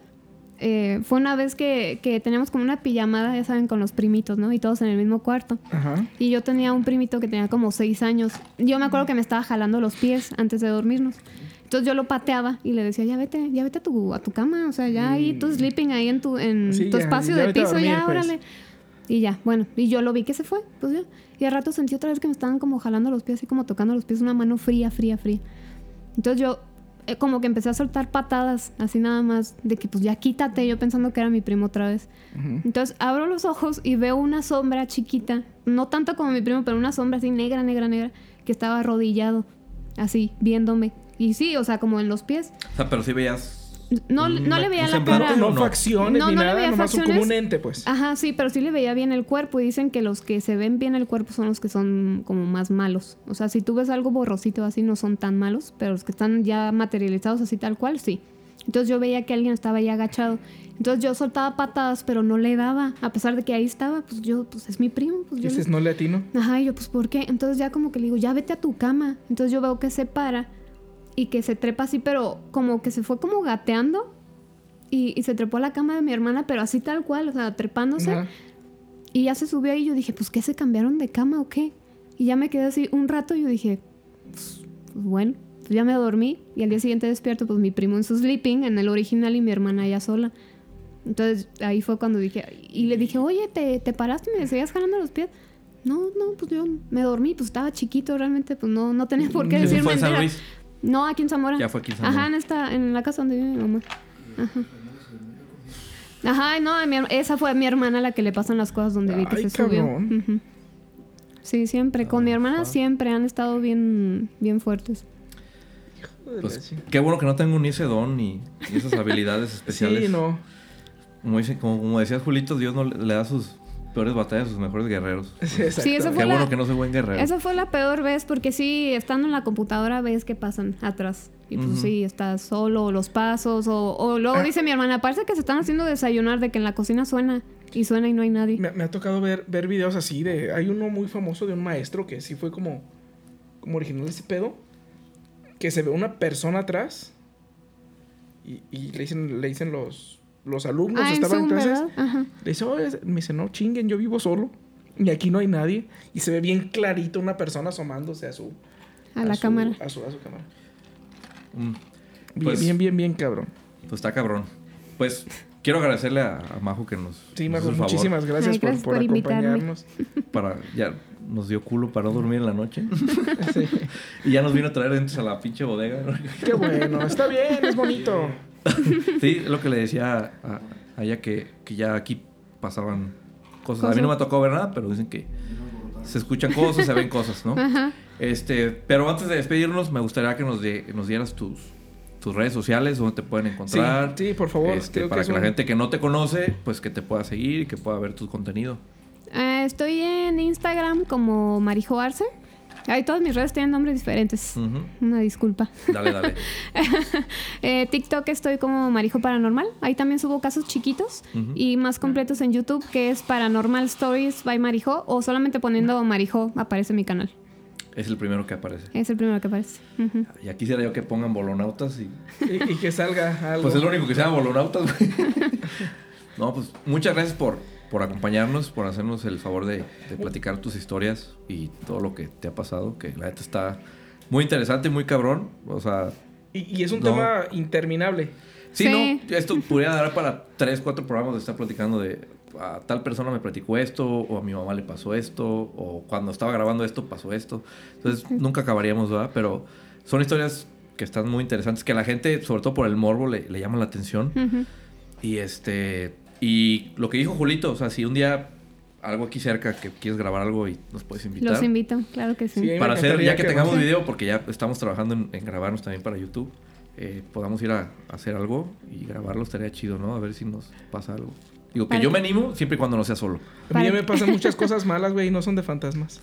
Eh, fue una vez que, que teníamos como una pijamada, ya saben, con los primitos, ¿no? Y todos en el mismo cuarto. Ajá. Y yo tenía un primito que tenía como seis años. Yo me acuerdo que me estaba jalando los pies antes de dormirnos. Entonces yo lo pateaba y le decía, ya vete, ya vete a tu, a tu cama. O sea, ya ahí tú sleeping ahí en tu, en Sí, tu ya, espacio ya de piso, dormir, ya, pues. Y ya, bueno, y yo lo vi que se fue, pues ya. Y al rato sentí otra vez que me estaban como jalando los pies, así como tocando los pies, una mano fría, fría, fría. Entonces yo eh, como que empecé a soltar patadas, así nada más, de que pues ya quítate, yo pensando que era mi primo otra vez. Entonces abro los ojos y veo una sombra chiquita, no tanto como mi primo, pero una sombra así negra, negra, negra, que estaba arrodillado, así, viéndome. Y sí, o sea, como en los pies. O sea, pero sí veías. No, no le veía la cara. No, no? facciones No, ni no le nada, veía nomás son como facciones. un ente, pues. Ajá, sí, pero sí le veía bien el cuerpo y dicen que los que se ven bien el cuerpo son los que son como más malos. O sea, si tú ves algo borrosito así no son tan malos, pero los que están ya materializados así tal cual, sí. Entonces yo veía que alguien estaba ahí agachado. Entonces yo soltaba patadas, pero no le daba. A pesar de que ahí estaba, pues yo, pues es mi primo. Pues yo Dices, le- no le atino. Ajá, y yo, pues ¿por qué? Entonces ya como que le digo, ya vete a tu cama. Entonces yo veo que se para y que se trepa así, pero como que se fue como gateando. Y, y se trepó a la cama de mi hermana, pero así tal cual, o sea, trepándose. Y ya se subió ahí y yo dije, pues ¿qué se cambiaron de cama o qué? Y ya me quedé así un rato y yo dije, pues, pues, bueno, pues ya me dormí. Y al día siguiente despierto, pues mi primo en su sleeping, en el original y mi hermana ya sola. Entonces ahí fue cuando dije, y le dije, oye, ¿te, te paraste me seguías jalando los pies? No, no, pues yo me dormí, pues estaba chiquito realmente, pues no, no tenía por qué Eso No, aquí en Zamora. Ya fue aquí en Ajá, Zamora. en, esta, en la casa donde vive mi mamá. Ajá, no, mi her- esa fue mi hermana la que le pasan las cosas donde vi que Ay, se subió. cabrón. Ujú. Sí, siempre. Con mi Ah, hermana siempre han estado bien, bien fuertes. Pues, qué bueno que no tengo ni ese don ni, ni esas habilidades especiales. Sí, no. Como, dice, como, como decías, Julito, Dios no le, le da sus peores batallas a sus mejores guerreros. Sí, eso Qué fue bueno la- que no soy buen guerrero. Esa fue la peor vez porque sí, estando en la computadora ves que pasan atrás. Y pues sí, estás solo, los pasos, o, o luego Ah. dice mi hermana, parece que se están haciendo desayunar de que en la cocina suena y suena y no hay nadie. Me, me ha tocado ver, ver videos así de... Hay uno muy famoso de un maestro que sí fue como... Como original de ese pedo. Que se ve una persona atrás. Y, y le dicen, le dicen los, los alumnos, Ah, estaban en Zoom, clases. Le dice, oye, me dice, no chinguen, yo vivo solo. Y aquí no hay nadie. Y se ve bien clarito una persona asomándose a su... A la su- cámara. A su, a su cámara. Mm, Bien, Pues- bien, bien, bien, cabrón. pues está cabrón. Pues quiero agradecerle a, a Majo que nos, Sí, nos Majo, hizo el favor muchísimas gracias, Ay, por, gracias por por acompañarnos. Para, ya nos dio culo para no dormir en la noche. Sí. y ya nos vino a traer dentro a la pinche bodega. Qué bueno, está bien, es bonito. sí, es lo que le decía a, a ella que, que ya aquí pasaban cosas. A mí no me tocó ver nada, pero dicen que se escuchan cosas, se ven cosas, ¿no? Ajá. Este, pero antes de despedirnos, me gustaría que nos, de- nos dieras tus, tus redes sociales, donde te pueden encontrar. Sí, sí, por favor, Este, creo para que, la gente que no te conoce, pues que te pueda seguir y que pueda ver tu contenido. Eh, estoy en Instagram como Marijo Arce. Ahí todas mis redes tienen nombres diferentes. Una disculpa. Dale, dale. Eh, TikTok estoy como Marijo Paranormal. Ahí también subo casos chiquitos y más completos en YouTube, que es Paranormal Stories by Marijo. O solamente poniendo Marijo aparece mi canal. Es el primero que aparece. Es el primero que aparece. Y aquí quisiera yo que pongan bolonautas y... Y, y que salga algo. Pues es lo único que se llama bolonautas, güey. No, pues muchas gracias por, por acompañarnos, por hacernos el favor de, de platicar tus historias y todo lo que te ha pasado, que la neta está muy interesante, muy cabrón. O sea, Y, y es un No. tema interminable. sí, Sí. no, esto podría dar para tres, cuatro programas de estar platicando de a tal persona me platicó esto, o a mi mamá le pasó esto, o cuando estaba grabando esto pasó esto. Entonces nunca acabaríamos, ¿verdad? Pero son historias que están muy interesantes, que a la gente, sobre todo por el morbo, le, le llaman la atención. Ujú. Y este. Y lo que dijo Julito, o sea, si un día algo aquí cerca que quieres grabar algo y nos puedes invitar. Los invito, claro que sí. Sí, para hacer, ya que, que- tengamos video, porque ya estamos trabajando en, en grabarnos también para YouTube, eh, podamos ir a, a hacer algo y grabarlo, estaría chido, ¿no? A ver si nos pasa algo. Digo, que yo me animo siempre y cuando no sea solo. A mí ya me pasan muchas cosas malas, güey, y no son de fantasmas.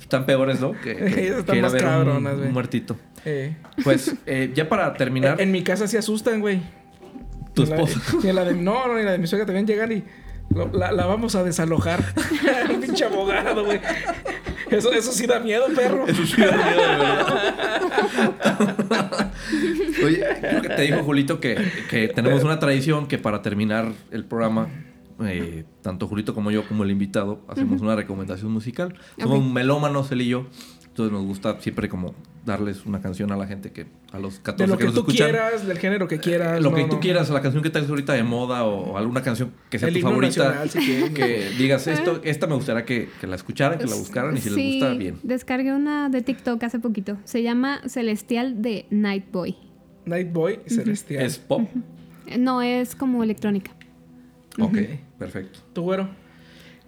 Están peores, ¿no? Que, que- Están que más un- muertito. Eh, Pues, eh, ya para terminar, en, en mi casa se asustan, güey. Tu En la- esposa. y en la de, no, no, y la de mi suegra también llegan y lo- la, la vamos a desalojar. Un pinche abogado, güey. Eso, eso sí da miedo, perro. Eso sí da miedo, de verdad. Oye, creo que te dijo Julito que, que tenemos una tradición que para terminar el programa, eh, tanto Julito como yo, como el invitado, hacemos una recomendación musical. Somos Ok. melómanos, él y yo. Entonces nos gusta siempre como darles una canción a la gente que a los 14 De lo que, nos tú escuchan. quieras, del género que quieras. Lo no, que tú no. quieras, la canción que traes ahorita de moda o, alguna canción que sea El tu himno favorita. nacional, si quieres. que digas esto, esta me gustaría que, que la escucharan, que la buscaran y si les gusta, bien. Descargué una de TikTok hace poquito. Se llama Celestial de Night Boy. Night Boy Celestial. Es pop. Eh, No, es como electrónica. Ok, perfecto. ¿Tu güero?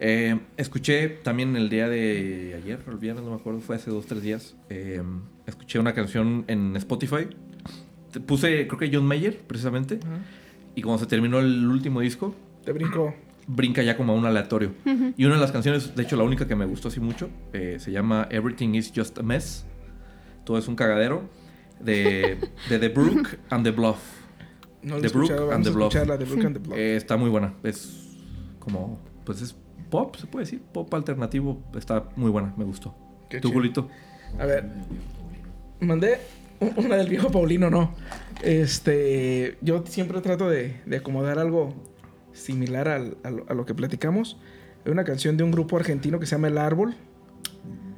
Eh, escuché también el día de ayer, el viernes, no me acuerdo, fue hace dos, tres días, eh, escuché una canción en Spotify. Te Puse, creo que John Mayer, precisamente. Y cuando se terminó el último disco, Te brinco. brinca ya como a un aleatorio. Y una de las canciones, de hecho la única que me gustó así mucho, eh, se llama Everything is Just a Mess. Todo es un cagadero. De, de The Brook and the Bluff. No The Brook and the Bluff. escuchar la de Brook and the Bluff. Eh, está muy buena. Es como, pues es pop, se puede decir. Pop alternativo. Está muy buena, me gustó. Qué ¿Tú, chido. Julito? A ver. Mandé una del viejo Paulino, no. Este. Yo siempre trato de, de acomodar algo similar al- a, lo, a lo que platicamos. Hay una canción de un grupo argentino que se llama El Árbol.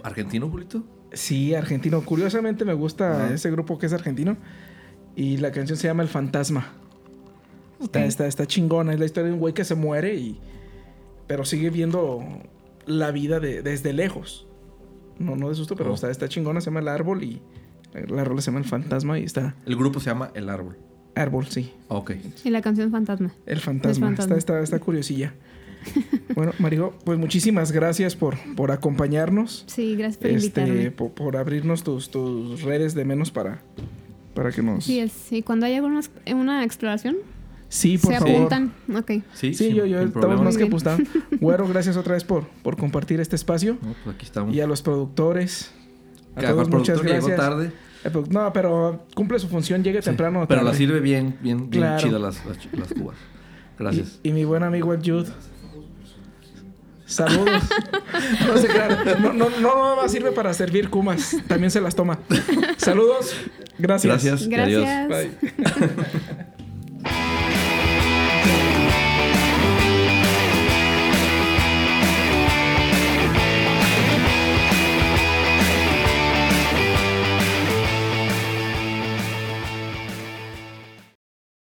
¿Argentino, Julito? Sí, argentino. Curiosamente me gusta Ajá. ese grupo que es argentino. Y la canción se llama El Fantasma. Está, está, está chingona. Es la historia de un güey que se muere y. Pero sigue viendo la vida de- desde lejos. No, no de susto, pero Oh. está, está chingona. Se llama El Árbol y la, la rola se llama El Fantasma y está. El grupo se llama El Árbol. Árbol, sí. Ok. Y la canción Fantasma. El Fantasma. fantasma. Está, está, está curiosilla. bueno, Marigo, pues muchísimas gracias por, por acompañarnos. Sí, gracias por Este, invitarme. por, por abrirnos tus, tus redes de menos para, para que nos. Sí, es. Y cuando haya alguna una exploración, Sí, por se favor. apuntan. Ok. Sí, Sí, sin- yo, yo estamos más que Muy bien. apuntado. Güero, gracias otra vez por, por compartir este espacio. No, pues aquí estamos. Y a los productores. A Que todos, muchas productor llegó gracias. tarde. El produ- No, pero cumple su función, llegue Sí, temprano. o Pero la tarde. sirve bien, bien, bien Claro. chida las, las, las cubas. Gracias. Y, y mi buen amigo el Jude. Saludos. no se crean. No, no, no más sirve para servir kumas. También se las toma. Saludos. Gracias. Gracias. y adiós. Gracias. Bye.